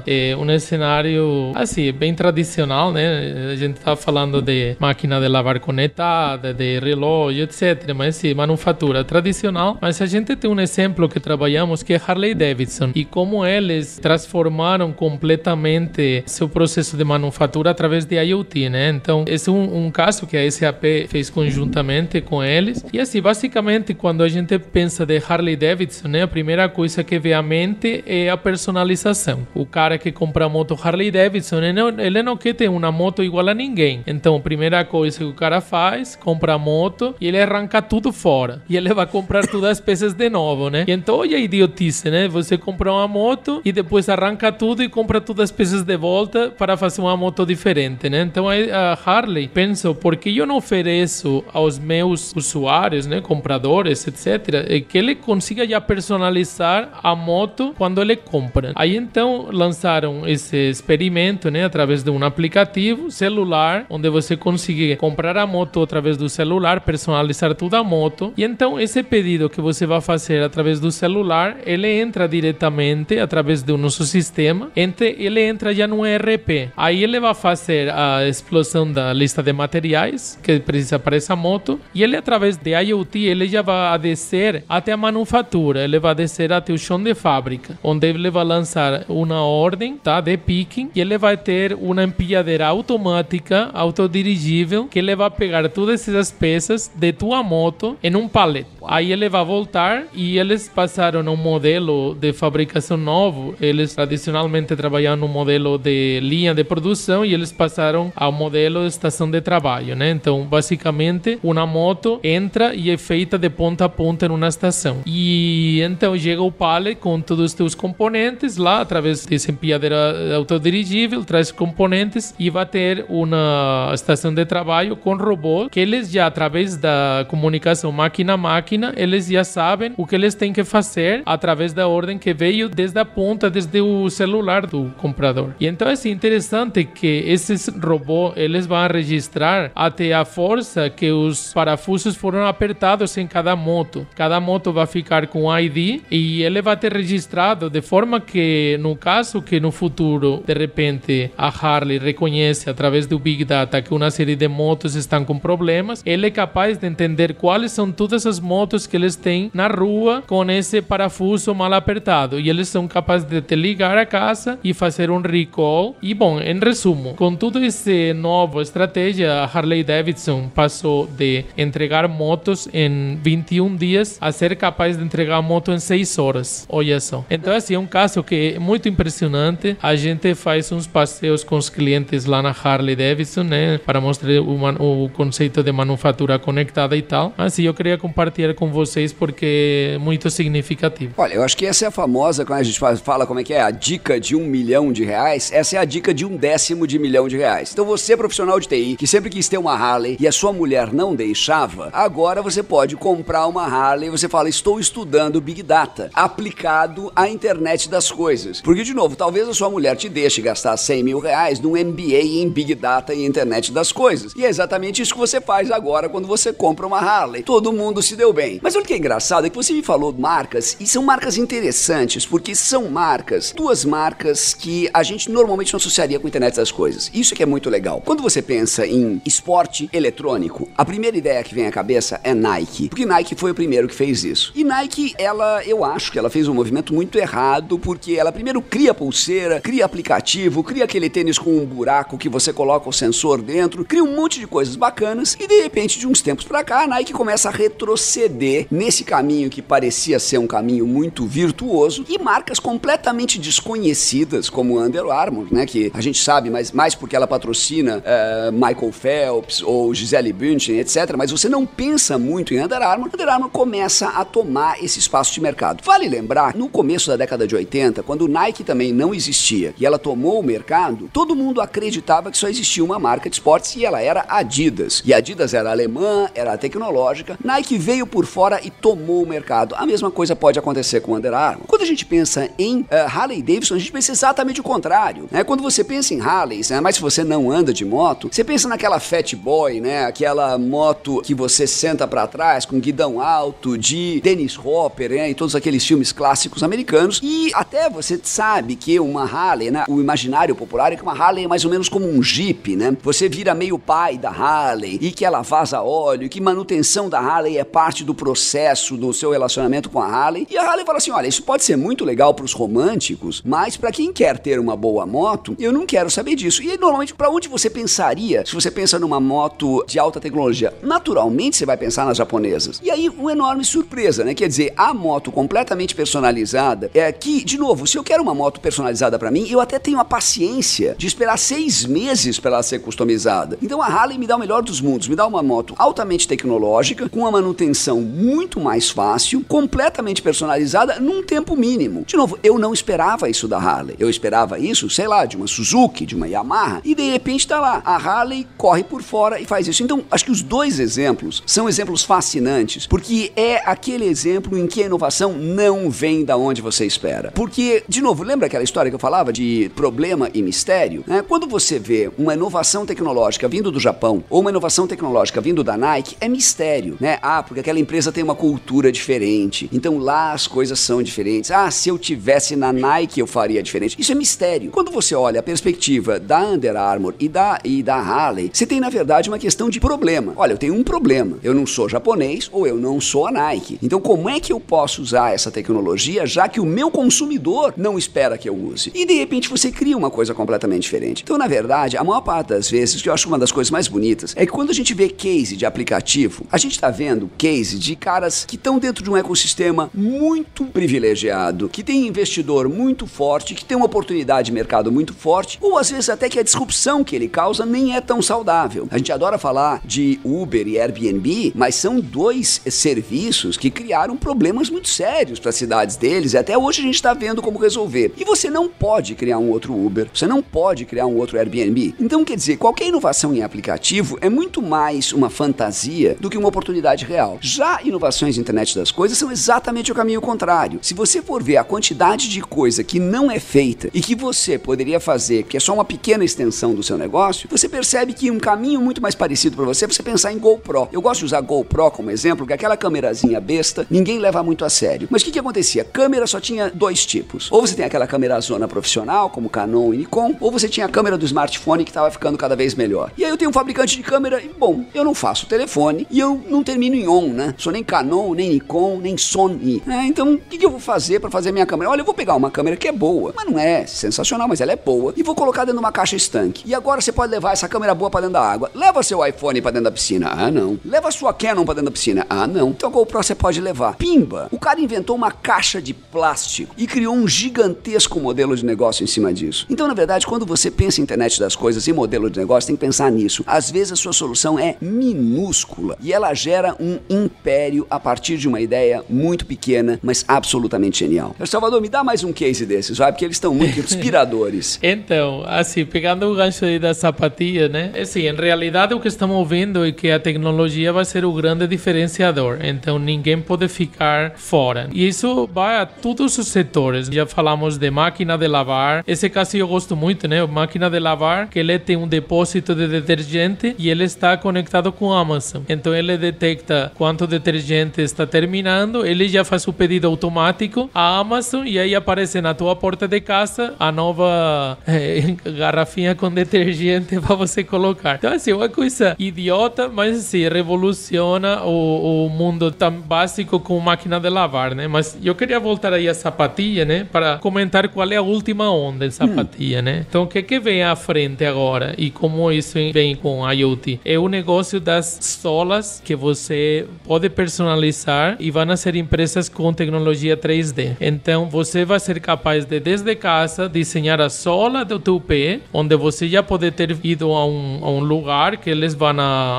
é um cenário, assim, bem tradicional, né? A gente tá falando de máquina de lavar conectada, de relógio, etc. Mas sim, manufatura tradicional. Mas a gente tem um exemplo que trabalhamos que é Harley Davidson e como eles transformaram completamente seu processo de manufatura através de IoT, né? Então, esse é um, um caso que a SAP fez conjuntamente com eles. E assim, basicamente, quando a gente pensa de Harley Davidson, né? A primeira coisa que vem à mente é a personalização. O cara que compra a moto Harley Davidson, ele não, ele não quer ter uma moto igual a ninguém. Então, a primeira coisa que o cara faz, compra a moto e ele arranca tudo fora. E ele vai comprar todas as peças de novo, né? E então, olha a idiotice, né? Você compra uma moto e depois arranca tudo e compra todas as peças de volta para fazer uma moto diferente, né? Então, a Harley pensou, por que eu não ofereço aos meus usuários, né? Compradores, etc., é que ele consiga já personalizar a moto quando ele compra. Aí, então, lançaram esse experimento, né? Através de um aplicativo celular, onde você consegue comprar a moto através do celular, personalizar toda a moto. E então esse pedido que você vai fazer através do celular, ele entra diretamente através do nosso sistema, entre, ele entra já no ERP. Aí ele vai fazer a explosão da lista de materiais que precisa para essa moto e ele através de IoT ele já vai descer até a manufatura, ele vai descer até o chão de fábrica, onde ele vai lançar uma ordem, tá, de picking e ele vai ter uma empilhadeira automática, autodirigível, que ele vai pegar todas essas peças de tua moto em um pallet. Aí ele vai voltar e eles passaram um modelo de fabricação novo. Eles tradicionalmente trabalhavam no modelo de linha de produção e eles passaram ao modelo de estação de trabalho, né? Então, basicamente, uma moto entra e é feita de ponta a ponta em uma estação. E então chega o pallet com todos os teus componentes lá através dessa empilhadeira autodirigível, traz componentes e vai ter uma estação de trabalho com robô que eles já através da comunicação máquina a máquina, eles já sabem o que eles têm que fazer através da ordem que veio desde a ponta, desde o celular do comprador. E então é assim, interessante que esses robôs, eles vão registrar até a força que os parafusos foram apertados em cada moto. Cada moto vai ficar com ID e ele vai ter registrado de forma que no caso que no futuro de repente a Harley reconhece através do Big Data que uma série de motos estão com problemas, ele é capaz de entender quais são todas as motos que eles têm na rua com esse parafuso mal apertado e eles são capazes de te ligar a casa e fazer um recall. E bom, em resumo, com tudo esse novo estratégia, a Harley Davidson passou de entregar motos em 21 dias a ser capaz de entregar a moto em 6 horas. Olha só. Então, assim, é um caso que é muito impressionante. A gente faz uns passeios com os clientes lá na Harley Davidson, né, para mostrar o, o conceito de manufatura conectada e tal. Assim, eu queria compartilhar com vocês porque é muito significativo. Olha, eu acho que essa é a famosa, quando a gente fala como é que é, a dica de um milhão de reais, essa é a dica de um décimo de milhão de reais. Então você, profissional de TI, que sempre quis ter uma Harley e a sua mulher não deixava, agora você pode comprar uma Harley e você fala, estou estudando Big Data, aplicado à internet das coisas. Porque, de novo, talvez a sua mulher te deixe gastar 100 mil reais num MBA em Big Data e internet das coisas. E é exatamente isso que você faz agora quando você compra uma Harley. Todo mundo se deu bem. Mas olha o que é engraçado, é que você me falou marcas, e são marcas interessantes, porque são marcas, duas marcas que a gente normalmente não associaria com a internet das coisas. Isso que é muito legal. Quando você pensa em esporte eletrônico, a primeira ideia que vem à cabeça é Nike, porque Nike foi o primeiro que fez isso. E Nike, ela, eu acho que ela fez um movimento muito errado, porque ela primeiro cria pulseira, cria aplicativo, cria aquele tênis com um buraco que você coloca o sensor dentro, cria um monte de coisas bacanas e de repente de uns tempos para cá a Nike começa a retroceder nesse caminho que parecia ser um caminho muito virtuoso e marcas completamente desconhecidas como Under Armour, né, que a gente sabe, mas mais porque ela patrocina uh, Michael Phelps ou Gisele Bündchen, etc. Mas você não pensa muito em Under Armour. Under Armour começa a tomar esse espaço de mercado. Vale lembrar, no começo da década de 80, quando o Nike também não existia e ela tomou o mercado, todo mundo acreditava que só existia uma marca de esportes e ela era Adidas. E Adidas era alemã, era tecnológica. Nike veio por fora e tomou o mercado. A mesma coisa pode acontecer com Under Armour. Quando a gente pensa em uh, Harley Davidson, a gente pensa exatamente o contrário. Né? Quando você pensa em Harleys, né? mas se você não anda de moto, você pensa naquela Fat Boy, né? Aquela moto que você senta para trás com guidão alto de Dennis Hopper, né? E todos aqueles filmes clássicos americanos. E até você sabe que uma Harley, né? O imaginário popular é que uma Harley é mais ou menos como um Jeep, né? Você vira meio pai da Harley e que ela vaza óleo, e que manutenção da Harley é parte do processo do seu relacionamento com a Harley. E a Harley fala assim: olha, isso pode ser muito legal para os românticos, mas para quem quer ter uma boa moto, eu não quero saber disso. E normalmente, para onde você pensaria se você pensa numa moto de alta tecnologia? Naturalmente, você vai pensar nas japonesas. E aí, uma enorme surpresa, né? Quer dizer, a moto completamente personalizada é que, de novo, se eu quero uma moto personalizada para mim, eu até tenho a paciência de esperar seis meses para ela ser customizada. Então a Harley me dá o melhor dos mundos, me dá uma moto altamente tecnológica, com uma manutenção muito mais fácil, completamente personalizada num tempo mínimo. De novo, eu não esperava isso da Harley. Eu esperava isso, sei lá, de uma Suzuki, de uma Yamaha, e de repente tá lá. A Harley corre por fora e faz isso. Então, acho que os dois exemplos são exemplos fascinantes, porque é aquele exemplo em que a inovação não vem da onde você espera. Porque, de novo, lembra aquela história que eu falava de problema e mistério? Né? Quando você vê uma inovação tecnológica vindo do Japão ou uma inovação tecnológica vindo da Nike, é mistério, né? Ah, porque aquela empresa tem uma cultura diferente. Então lá as coisas são diferentes. Ah, se eu tivesse na Nike eu faria diferente. Isso é mistério. Quando você olha a perspectiva da Under Armour e da, e da Harley, você tem na verdade uma questão de problema. Olha, eu tenho um problema. Eu não sou japonês ou eu não sou a Nike. Então como é que eu posso usar essa tecnologia já que o meu consumidor não espera que eu use? E de repente você cria uma coisa completamente diferente. Então, na verdade, a maior parte das vezes, que eu acho uma das coisas mais bonitas, é que quando a gente vê case de aplicativo, a gente está vendo case de caras que estão dentro de um ecossistema muito privilegiado, que tem investidor muito forte, que tem uma oportunidade de mercado muito forte, ou às vezes até que a disrupção que ele causa nem é tão saudável. A gente adora falar de Uber e Airbnb, mas são dois serviços que criaram problemas muito sérios para as cidades deles e até hoje a gente está vendo como resolver. E você não pode criar um outro Uber, você não pode criar um outro Airbnb. Então, quer dizer, qualquer inovação em aplicativo é muito mais uma fantasia do que uma oportunidade real. Já inovações na internet das coisas são exatamente o caminho contrário. Se você for ver a quantidade de coisa que não é feita e que você poderia fazer, que é só uma pequena extensão do seu negócio, você percebe que um caminho muito mais parecido para você é você pensar em GoPro. Eu gosto de usar GoPro como exemplo, porque aquela câmerazinha besta ninguém leva muito a sério. Mas o que, que acontecia? Câmera só tinha dois tipos. Ou você tem aquela câmera zona profissional, como Canon e Nikon, ou você tinha a câmera do smartphone que estava ficando cada vez melhor. E aí eu tenho um fabricante de câmera e, bom, eu não faço telefone e eu não termino em on, né? Sou nem Canon, nem Nikon, nem Sony. É, então, o que, que eu vou fazer para fazer minha câmera? Olha, eu vou pegar uma câmera que é boa, mas não é sensacional, mas ela é boa, e vou colocar dentro de uma caixa estanque. E agora você pode levar essa câmera boa para dentro da água. Leva seu iPhone para dentro da piscina. Ah, não. Leva sua Canon para dentro da piscina. Ah, não. Então a GoPro você pode levar. Pimba! O cara inventou uma caixa de plástico e criou um gigantesco modelo de negócio em cima disso. Então, na verdade, quando você pensa em internet das coisas e modelo de negócio, tem que pensar nisso. Às vezes a sua solução é minúscula e ela gera um império a partir de uma ideia muito pequena, mas absolutamente genial. Salvador, me dá mais um case desses, vai, porque eles estão muito inspiradores. então, assim, pegando o gancho aí da sapatilha, né? Assim, em realidade o que estamos vendo é que a tecnologia vai ser o grande diferenciador. Então, ninguém pode ficar fora. E isso vai a todos os setores. Já falamos de máquina de lavar. Esse caso eu gosto muito, né? Máquina de lavar, que ele tem um depósito de detergente e ele está conectado com a Amazon. Então, ele detecta quanto detergente está terminando, ele já faz o pedido automático à Amazon e aí aparece na tua porta de casa a nova é, garrafinha com detergente para você colocar. Então, assim, uma coisa idiota, mas assim, revoluciona o, o mundo tão básico como máquina de lavar, né? Mas eu queria voltar aí à sapatilha, né? Para comentar qual é a última onda em sapatilha, hum. né? Então, o que, que vem à frente agora e como isso vem com a IoT? É o negócio das solas que você pode personalizar e vão ser impressas com tecnologia 3D. Então, você vai ser capaz de, desde casa, desenhar a sola do teu pé, onde você já pode ter ido a um, a um lugar que eles vão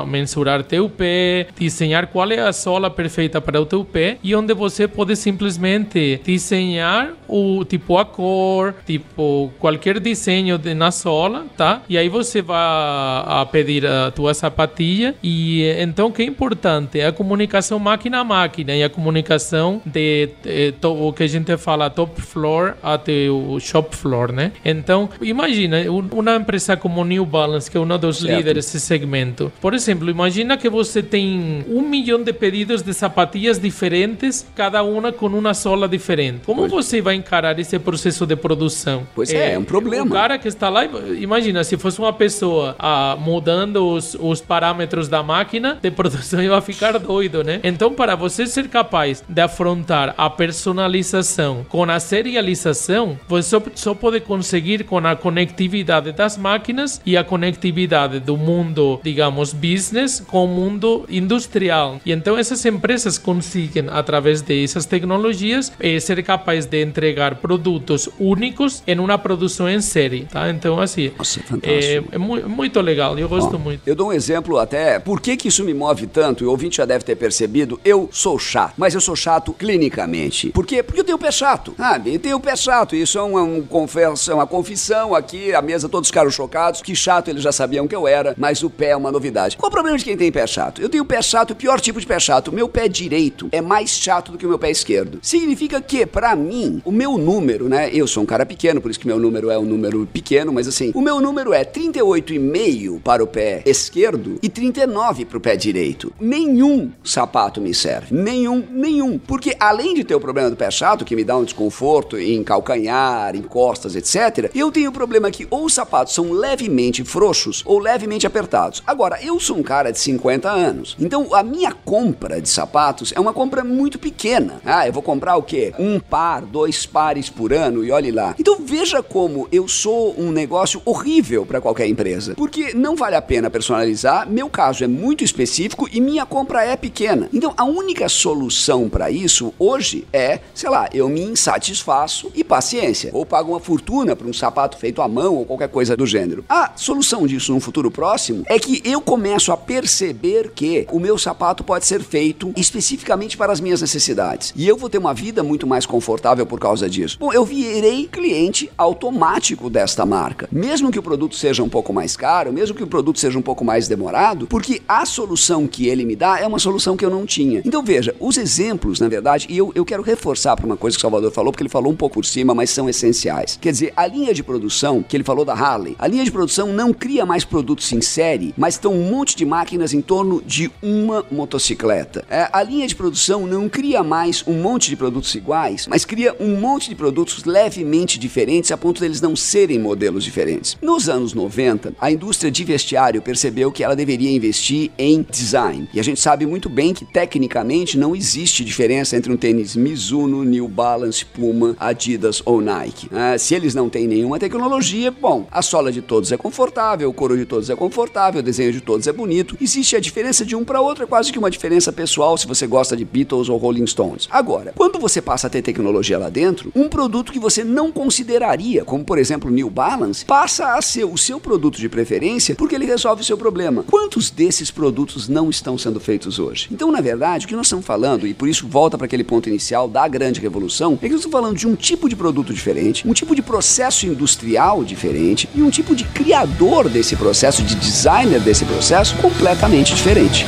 mensurar teu pé, desenhar qual é a sola perfeita para o teu pé e onde você pode simplesmente desenhar o tipo a cor, tipo qualquer desenho de, na sola, tá? E aí você vai a pedir a tua sapatilha e então o que é importante é a comunicação máquina a máquina e a comunicação de, de, de o que a gente fala top floor até o shop floor, né? Então imagina uma empresa como New Balance que é um dos certo. líderes desse segmento. Por exemplo, imagina que você tem um milhão de pedidos de sapatilhas diferentes, cada uma com uma sola diferente. Como você vai encarar esse processo de produção? Pois é, é, é um problema. O cara que está lá, imagina, se fosse uma pessoa ah, mudando os, os parâmetros da máquina de produção, ia ficar doido, né? Então, para você ser capaz de afrontar a personalização com a serialização, você só, só pode conseguir com a conectividade das máquinas e a conectividade do mundo, digamos, business com o mundo industrial. E então essas empresas conseguem, através dessas tecnologias, eh, ser capazes de entregar produtos únicos em uma produção em série, tá? Então, assim, Nossa, é, é, muito legal, eu gosto muito. Eu dou um exemplo até, por que que isso me move tanto, e o ouvinte já deve ter percebido, eu sou chato, mas eu sou chato clinicamente. Por quê? Porque eu tenho pé chato, sabe? Eu tenho pé chato, isso é uma, um confesso, uma confissão aqui, a mesa todos ficaram chocados, que chato eles já sabiam que eu era, mas o pé é uma novidade. Qual o problema de quem tem pé chato? Eu tenho pé chato, o pior tipo de pé chato. O meu pé direito é mais chato do que o meu pé esquerdo. Significa que, para mim, o meu número, né? Eu sou um cara pequeno, por isso que meu número é um número pequeno, mas assim, o meu número é 38,5 para o pé esquerdo e 39 para o pé direito. Nenhum sapato me serve. Nenhum, nenhum. Porque além de ter o problema do pé chato, que me dá um desconforto em calcanhar, em costas, etc., eu tenho o problema que ou os sapatos são levemente frouxos ou levemente apertados. Agora, eu sou um cara de 50 anos, então a minha compra de sapatos é uma compra muito pequena. Ah, eu vou comprar o quê? Um par, dois pares por ano e olhe lá. Então veja como eu sou um negócio horrível para qualquer empresa, porque não vale a pena personalizar, meu caso é muito específico e minha compra é pequena. Então a única solução para isso hoje é, sei lá, eu me insatisfaço e paciência, ou pago uma fortuna para um sapato feito à mão ou qualquer coisa do gênero. A solução disso no futuro próximo é que eu começo a perceber que o meu sapato pode ser feito especificamente para as minhas necessidades. E eu vou ter uma vida muito mais confortável por causa disso. Bom, eu virei cliente automático desta marca. Mesmo que o produto seja um pouco mais caro, mesmo que o produto seja um pouco mais demorado, porque a solução que ele me dá é uma solução que eu não tinha. Então veja, os exemplos, na verdade, e eu, eu quero reforçar para uma coisa que o Salvador falou, porque ele falou um pouco por cima, mas são essenciais. Quer dizer, a linha de produção, que ele falou da Harley, a linha de produção não cria mais produtos em série, mas estão um monte de máquinas em torno de uma motocicleta. É, a linha de produção não cria mais um monte de produtos iguais, mas cria um monte de produtos levemente diferentes a ponto deles não serem modelos diferentes. Nos anos 90, a indústria de vestiário percebeu que ela deveria investir em design. E a gente sabe muito bem que tecnicamente não existe diferença entre um tênis Mizuno, New Balance, Puma, Adidas ou Nike. É, se eles não têm nenhuma tecnologia, bom, a sola de todos é confortável, o couro de todos é confortável, o desenho de todos é bonito. Existe a diferença de um para outro, é quase que uma diferença pessoal se você gosta de Beatles ou Rolling Stones. Agora, quando você passa a ter tecnologia lá dentro, um produto que você não consideraria, como por exemplo o New Balance, passa a ser o seu produto de preferência porque ele resolve o seu problema. Quantos desses produtos não estão sendo feitos hoje? Então, na verdade, o que nós estamos falando, e por isso volta para aquele ponto inicial da grande revolução, é que nós estamos falando de um tipo de produto diferente, um tipo de processo industrial diferente e um tipo de criador desse processo, de designer desse processo completamente diferente.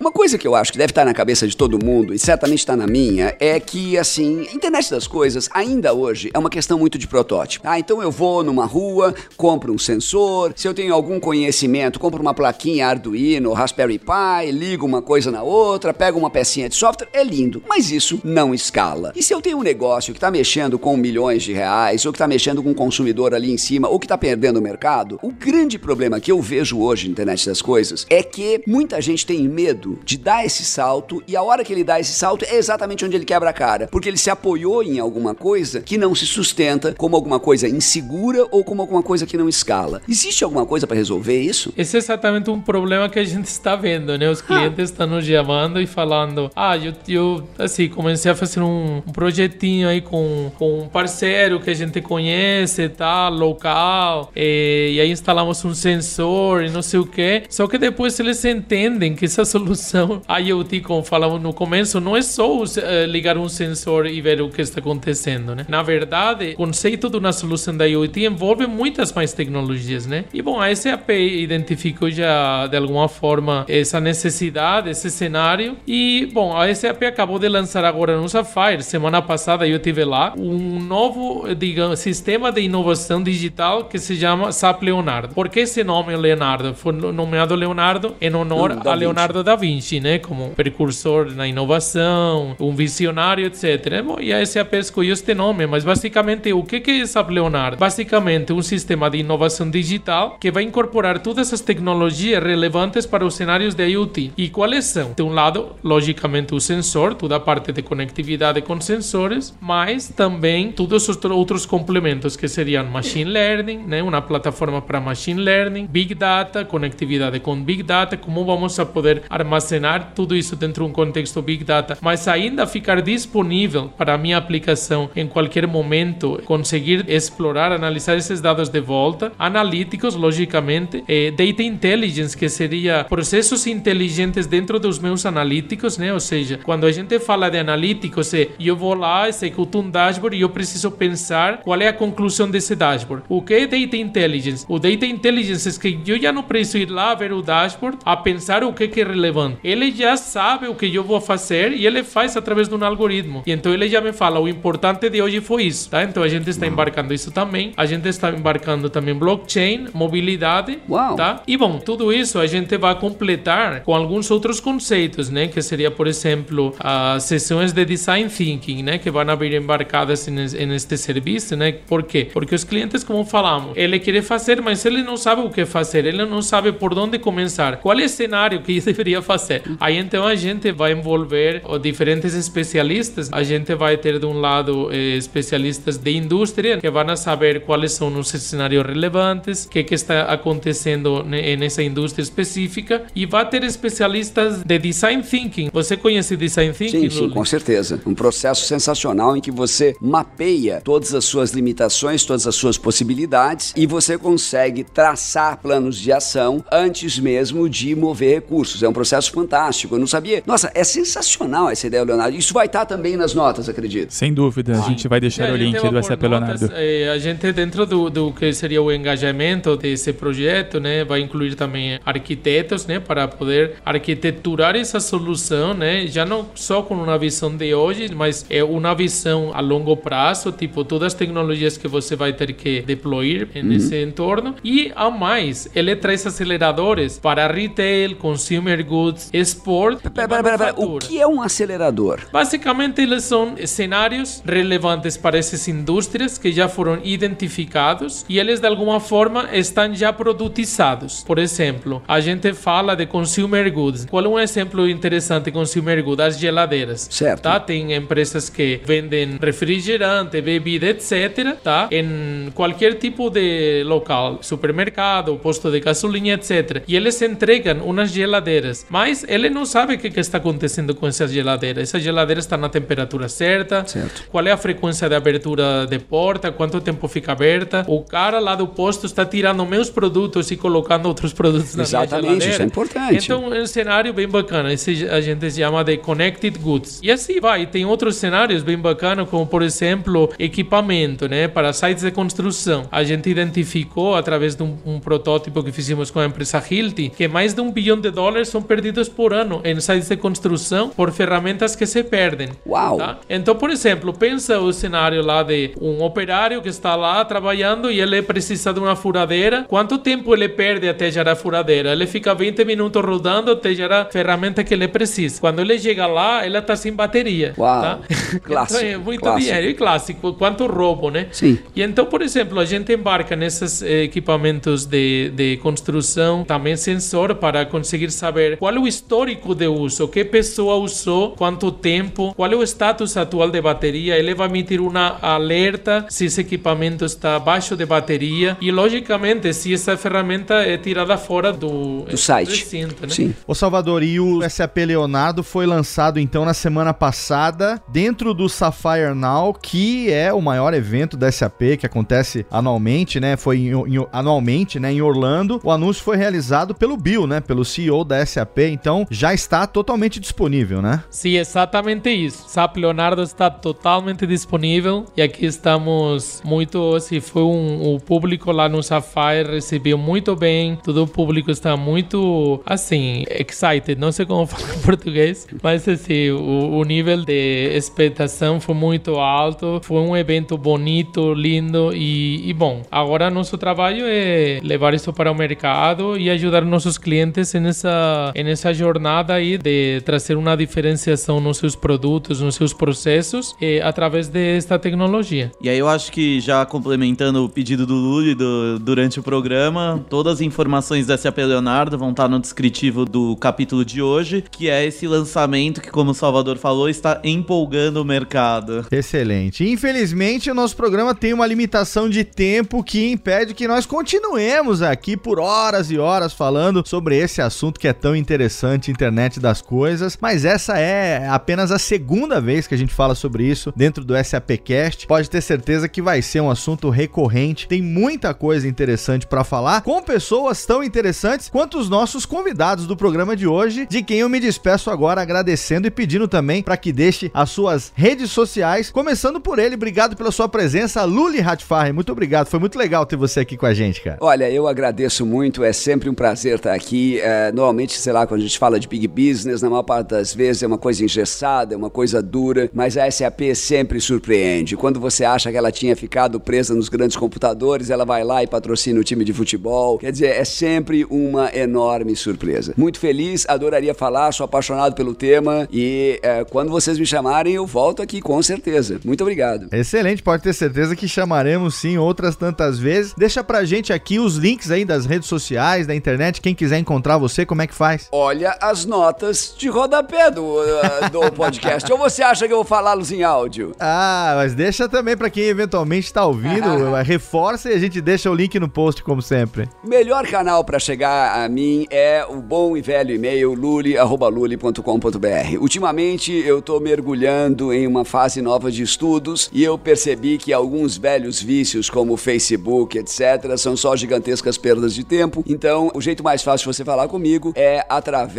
uma coisa que eu acho que deve estar na cabeça de todo mundo, e certamente está na minha, é que, assim, a internet das coisas, ainda hoje, é uma questão muito de protótipo. Ah, então eu vou numa rua, compro um sensor, se eu tenho algum conhecimento, compro uma plaquinha Arduino, Raspberry Pi, ligo uma coisa na outra, pego uma pecinha de software, é lindo. Mas isso não escala. E se eu tenho um negócio que está mexendo com milhões de reais, ou que está mexendo com um consumidor ali em cima, ou que está perdendo o mercado, o grande problema que eu vejo hoje na internet das coisas é que muita gente tem medo de dar esse salto e a hora que ele dá esse salto é exatamente onde ele quebra a cara, porque ele se apoiou em alguma coisa que não se sustenta como alguma coisa insegura ou como alguma coisa que não escala. Existe alguma coisa para resolver isso? Esse é exatamente um problema que a gente está vendo, né? Os clientes estão nos chamando e falando: "Ah, eu, eu assim, comecei a fazer um, um projetinho aí com, com um parceiro que a gente conhece, tá, local, e, e aí instalamos um sensor e não sei o que. Só que depois eles entendem que essa solução solução IoT, como falamos no começo, não é só uh, ligar um sensor e ver o que está acontecendo, né? Na verdade, o conceito de uma solução da IoT envolve muitas mais tecnologias, né? E bom, a SAP identificou já de alguma forma essa necessidade, esse cenário. E bom, a SAP acabou de lançar agora no Sapphire, semana passada eu tive lá, um novo, digamos, sistema de inovação digital que se chama SAP Leonardo. Por que esse nome Leonardo? Foi nomeado Leonardo em honor a Leonardo da Vinci. Né, como precursor na inovação, um visionário, etc. E a SAP escolheu este nome, mas basicamente o que é SAP Leonardo? Basicamente um sistema de inovação digital que vai incorporar todas as tecnologias relevantes para os cenários de IoT. E quais são? De um lado, logicamente, o sensor, toda a parte de conectividade com sensores, mas também todos os outros complementos que seriam machine learning, né, uma plataforma para machine learning, big data, conectividade com big data, como vamos a poder armazenar armazenar tudo isso dentro de um contexto Big Data, mas ainda ficar disponível para a minha aplicação em qualquer momento, conseguir explorar, analisar esses dados de volta, analíticos, logicamente, eh, Data Intelligence, que seria processos inteligentes dentro dos meus analíticos, né? Ou seja, quando a gente fala de analíticos, é, eu vou lá, executo um dashboard e eu preciso pensar qual é a conclusão desse dashboard. O que é Data Intelligence? O Data Intelligence é que eu já não preciso ir lá ver o dashboard a pensar o que é relevante ele já sabe o que eu vou fazer e ele faz através de um algoritmo. E então ele já me fala: o importante de hoje foi isso, tá? Então a gente está embarcando isso também. A gente está embarcando também blockchain, mobilidade, Uau. tá? E bom, tudo isso a gente vai completar com alguns outros conceitos, né? Que seria, por exemplo, as sessões de design thinking, né? Que vão vir embarcadas neste serviço, né? Por quê? Porque os clientes, como falamos, ele quer fazer, mas ele não sabe o que fazer, ele não sabe por onde começar. Qual é o cenário que ele deveria fazer? Fazer. Aí então a gente vai envolver diferentes especialistas. A gente vai ter de um lado eh, especialistas de indústria que vão saber quais são os cenários relevantes, o que, que está acontecendo nessa indústria específica e vai ter especialistas de design thinking. Você conhece design thinking? Sim, sim, com certeza. Um processo sensacional em que você mapeia todas as suas limitações, todas as suas possibilidades e você consegue traçar planos de ação antes mesmo de mover recursos. É um processo fantástico. Eu não sabia. Nossa, é sensacional essa ideia, Leonardo. Isso vai estar também nas notas, acredito. Sem dúvida. A gente vai deixar é, o link do SAP Leonardo. É, a gente, dentro do, do que seria o engajamento desse projeto, né, vai incluir também arquitetos, né, para poder arquiteturar essa solução, né, já não só com uma visão de hoje, mas é uma visão a longo prazo, tipo todas as tecnologias que você vai ter que deploy uhum. nesse entorno. E a mais, ele traz aceleradores para retail, consumer goods Sport pera, pera, pera. O que é um acelerador? Basicamente, eles são cenários relevantes para essas indústrias que já foram identificados e eles de alguma forma estão já produtizados. Por exemplo, a gente fala de consumer goods. Qual é um exemplo interessante consumer goods? As geladeiras. Certo. Tá? Tem empresas que vendem refrigerante, bebida, etc. Tá? Em qualquer tipo de local, supermercado, posto de gasolina, etc. E eles entregam umas geladeiras, mas ele não sabe o que, que está acontecendo com essas geladeiras. Essa geladeira está na temperatura certa, Certo. qual é a frequência de abertura de porta, quanto tempo fica aberta. O cara lá do posto está tirando meus produtos e colocando outros produtos na Exatamente, geladeira. isso é importante. Então é um cenário bem bacana. Esse a gente chama de Connected Goods. E assim vai. Tem outros cenários bem bacanas, como por exemplo, equipamento, né? Para sites de construção. A gente identificou através de um, um protótipo que fizemos com a empresa Hilti que mais de um bilhão de dólares são perdidos por ano em sites de construção por ferramentas que se perdem. Uau. Tá? Então, por exemplo, pensa o cenário lá de um operário que está lá trabalhando e ele precisa de uma furadeira. Quanto tempo ele perde até gerar a furadeira? Ele fica 20 minutos rodando até gerar a ferramenta que ele precisa. Quando ele chega lá, ela está sem bateria. Uau. Tá? Clássico, Então é muito clássico. dinheiro. E clássico. Quanto roubo, né? Sim. E então, por exemplo, a gente embarca nesses eh, equipamentos de, de construção, também sensor para conseguir saber qual é o histórico de uso, que pessoa usou, quanto tempo, qual é o status atual de bateria. Ele vai emitir uma alerta se esse equipamento está baixo de bateria e, logicamente, se essa ferramenta é tirada fora do, Do site. recinto, né? Sim. Ô Salvador, e o SAP Leonardo foi lançado então na semana passada dentro do Sapphire Now, que é o maior evento da SAP que acontece anualmente, né? Foi em- em- anualmente, né, em Orlando. O anúncio foi realizado pelo Bill, né, pelo CEO da SAP, então já está totalmente disponível, né? Sim, exatamente isso. SAP Leonardo está totalmente disponível e aqui estamos muito. Assim, foi um, o público lá no Sapphire recebeu muito bem. Todo o público está muito, assim, excited. Não sei como falar em português, mas assim, o, o nível de expectação foi muito alto. Foi um evento bonito, lindo e, e bom. Agora nosso trabalho é levar isso para o mercado e ajudar nossos clientes nessa, nessa jornada aí de trazer uma diferenciação nos seus produtos, nos seus processos, eh, através desta tecnologia. E aí eu acho que já complementando o pedido do Luli do- durante o programa, todas as informações da SAP Leonardo vão estar no descritivo do capítulo de hoje, que é esse lançamento que, como o Salvador falou, está empolgando o mercado. Excelente. Infelizmente, o nosso programa tem uma limitação de tempo que impede que nós continuemos aqui por horas e horas falando sobre esse assunto que é tão interessante, internet das coisas. Mas essa é apenas a segunda vez que a gente fala sobre isso dentro do SAPcast. Pode ter certeza que vai ser um assunto recorrente. Tem muita coisa interessante para falar com pessoas tão interessantes quanto os nossos convidados do programa de hoje, de quem eu me despeço agora agradecendo e pedindo também para que deixe as suas redes sociais, começando por ele. Obrigado pela sua presença, Luli Hatfarre. Muito obrigado. Foi muito legal ter você aqui com a gente, cara. Olha, eu agradeço muito, é sempre um prazer estar aqui. É, normalmente, sei lá, quando a gente fala de big business, na maior parte das vezes é uma coisa engessada, é uma coisa dura, mas a SAP sempre surpreende. Quando você acha que ela tinha ficado presa nos grandes computadores, ela vai lá e patrocina o time de futebol. Quer dizer, é sempre uma enorme surpresa. Muito feliz, adoraria falar, sou apaixonado pelo tema e é, quando vocês me chamarem, eu volto aqui com certeza. Muito obrigado. Excelente, pode ter certeza que chamaremos sim outras tantas vezes. Deixa pra gente aqui os links aí das redes sociais, da internet, quem quiser encontrar você, como é que faz? Olha as notas de rodapé do, uh, do podcast. Ou você acha que eu vou falá-los em áudio? Ah, mas deixa também pra quem eventualmente tá ouvindo, reforça e a gente deixa o link no post como sempre. Melhor canal para chegar a mim é o bom e velho e-mail luli@luli.com.br. Ultimamente eu tô mergulhando em uma fase nova de estudos e eu percebi que alguns velhos vícios como o Facebook, etc, são só gigantescas perdas de tempo. Então, o jeito mais fácil de você falar comigo é através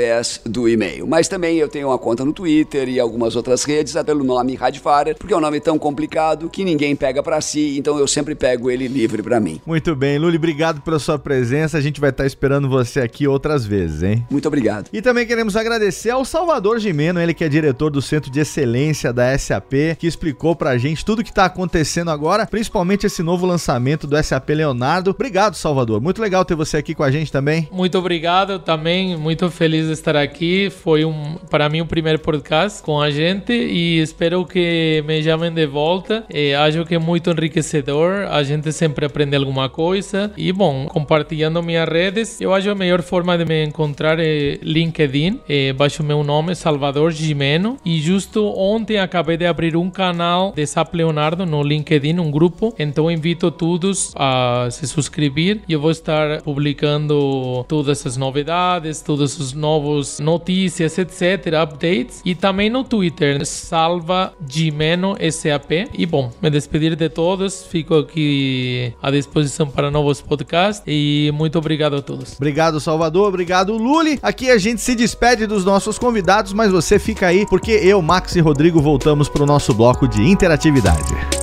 do e-mail. Mas também eu tenho uma conta no Twitter e algumas outras redes até pelo nome Radfarer, porque é um nome tão complicado que ninguém pega para si, então eu sempre pego ele livre para mim. Muito bem, Luli, obrigado pela sua presença. A gente vai estar esperando você aqui outras vezes, hein? Muito obrigado. E também queremos agradecer ao Salvador Gimeno, ele que é diretor do Centro de Excelência da SAP, que explicou pra gente tudo que tá acontecendo agora, principalmente esse novo lançamento do SAP Leonardo. Obrigado, Salvador. Muito legal ter você aqui com a gente também. Muito obrigado também, muito feliz de estar aqui. Foi um, para mim o primeiro podcast com a gente e espero que me chamem de volta. É, acho que é muito enriquecedor. A gente sempre aprende alguma coisa. E bom, compartilhando minhas redes, eu acho a melhor forma de me encontrar é LinkedIn. É, baixo meu nome, Salvador Gimeno. E justo ontem acabei de abrir um canal de SAP Leonardo no LinkedIn, um grupo. Então invito todos a se subscrever e eu vou estar publicando todas essas novidades, todas as novas notícias, etc, updates. E também no Twitter, Salva Gimeno SAP. E bom, me despedir de todos. Fico aqui à disposição para novos podcasts e muito obrigado a todos. Obrigado, Salvador. Obrigado, Luli. Aqui a gente se despede dos nossos convidados, mas você fica aí porque eu, Max e Rodrigo voltamos para o nosso bloco de interatividade.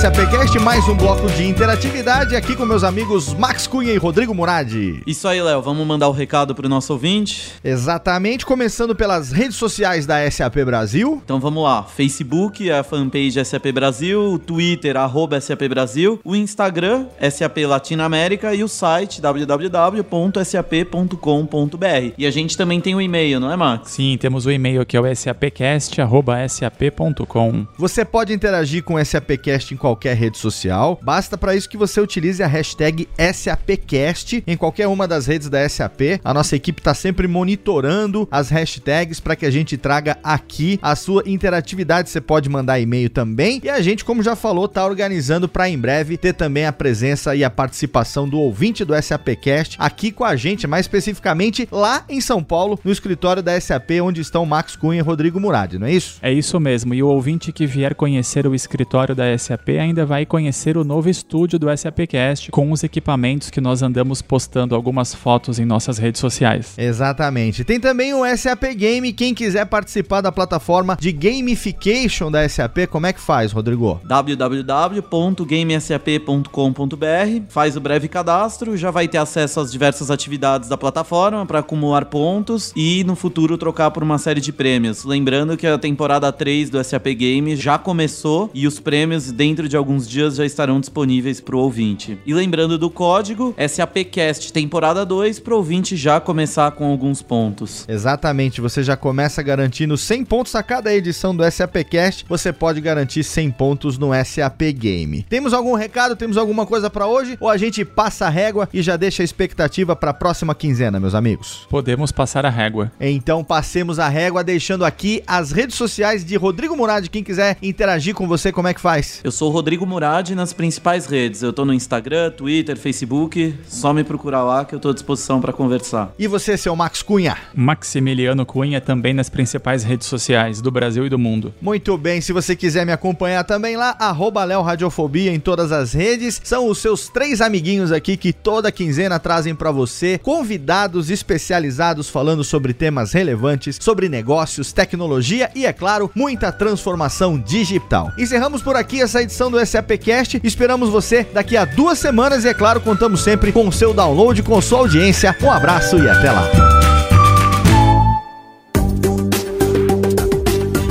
SAPcast, mais um bloco de interatividade aqui com meus amigos Max Cunha e Rodrigo Muradi. Isso aí, Léo. Vamos mandar o recado pro nosso ouvinte? Exatamente, começando pelas redes sociais da SAP Brasil. Então vamos lá. Facebook, a fanpage SAP Brasil, o Twitter, arroba SAP Brasil, o Instagram, SAP Latinoamérica e o site www.sap.com.br. E a gente também tem o e-mail, não é, Max? Sim, temos o e-mail que é o sapcast.sap.com. Você pode interagir com o SAPcast em qualquer rede social. Basta para isso que você utilize a hashtag SAPcast em qualquer uma das redes da SAP. A nossa equipe está sempre monitorando as hashtags para que a gente traga aqui a sua interatividade. Você pode mandar e-mail também. E a gente, como já falou, está organizando para em breve ter também a presença e a participação do ouvinte do SAPcast aqui com a gente, mais especificamente lá em São Paulo, no escritório da SAP, onde estão Max Cunha e Rodrigo Murad, não é isso? É isso mesmo. E o ouvinte que vier conhecer o escritório da SAP ainda vai conhecer o novo estúdio do SAPcast com os equipamentos que nós andamos postando algumas fotos em nossas redes sociais. Exatamente. Tem também o SAP Game. Quem quiser participar da plataforma de gamification da SAP, como é que faz, Rodrigo? www.gamesap.com.br Faz o breve cadastro, já vai ter acesso às diversas atividades da plataforma para acumular pontos e no futuro trocar por uma série de prêmios. Lembrando que a temporada 3 do SAP Game já começou e os prêmios dentro de alguns dias já estarão disponíveis para o ouvinte. E lembrando do código SAPcast temporada 2 para o ouvinte já começar com alguns pontos. Exatamente, você já começa garantindo 100 pontos a cada edição do SAPcast, você pode garantir 100 pontos no SAP Game. Temos algum recado, temos alguma coisa para hoje ou a gente passa a régua e já deixa a expectativa para a próxima quinzena, meus amigos? Podemos passar a régua. Então passemos a régua deixando aqui as redes sociais de Rodrigo Murad, quem quiser interagir com você, como é que faz? Eu sou o Rodrigo Murad nas principais redes. Eu tô no Instagram, Twitter, Facebook. Só me procurar lá que eu tô à disposição para conversar. E você, seu Max Cunha? Maximiliano Cunha também nas principais redes sociais do Brasil e do mundo. Muito bem, se você quiser me acompanhar também lá, arroba Léo Radiofobia em todas as redes. São os seus três amiguinhos aqui que toda quinzena trazem para você convidados especializados falando sobre temas relevantes, sobre negócios, tecnologia e, é claro, muita transformação digital. Encerramos por aqui essa edição do SAPcast. Esperamos você daqui a duas semanas e, é claro, contamos sempre com o seu download, com sua audiência. Um abraço e até lá.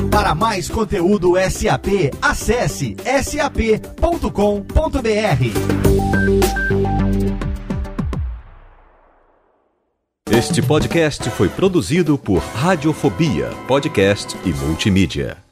Para mais conteúdo SAP, acesse sap.com.br. Este podcast foi produzido por Radiofobia, podcast e multimídia.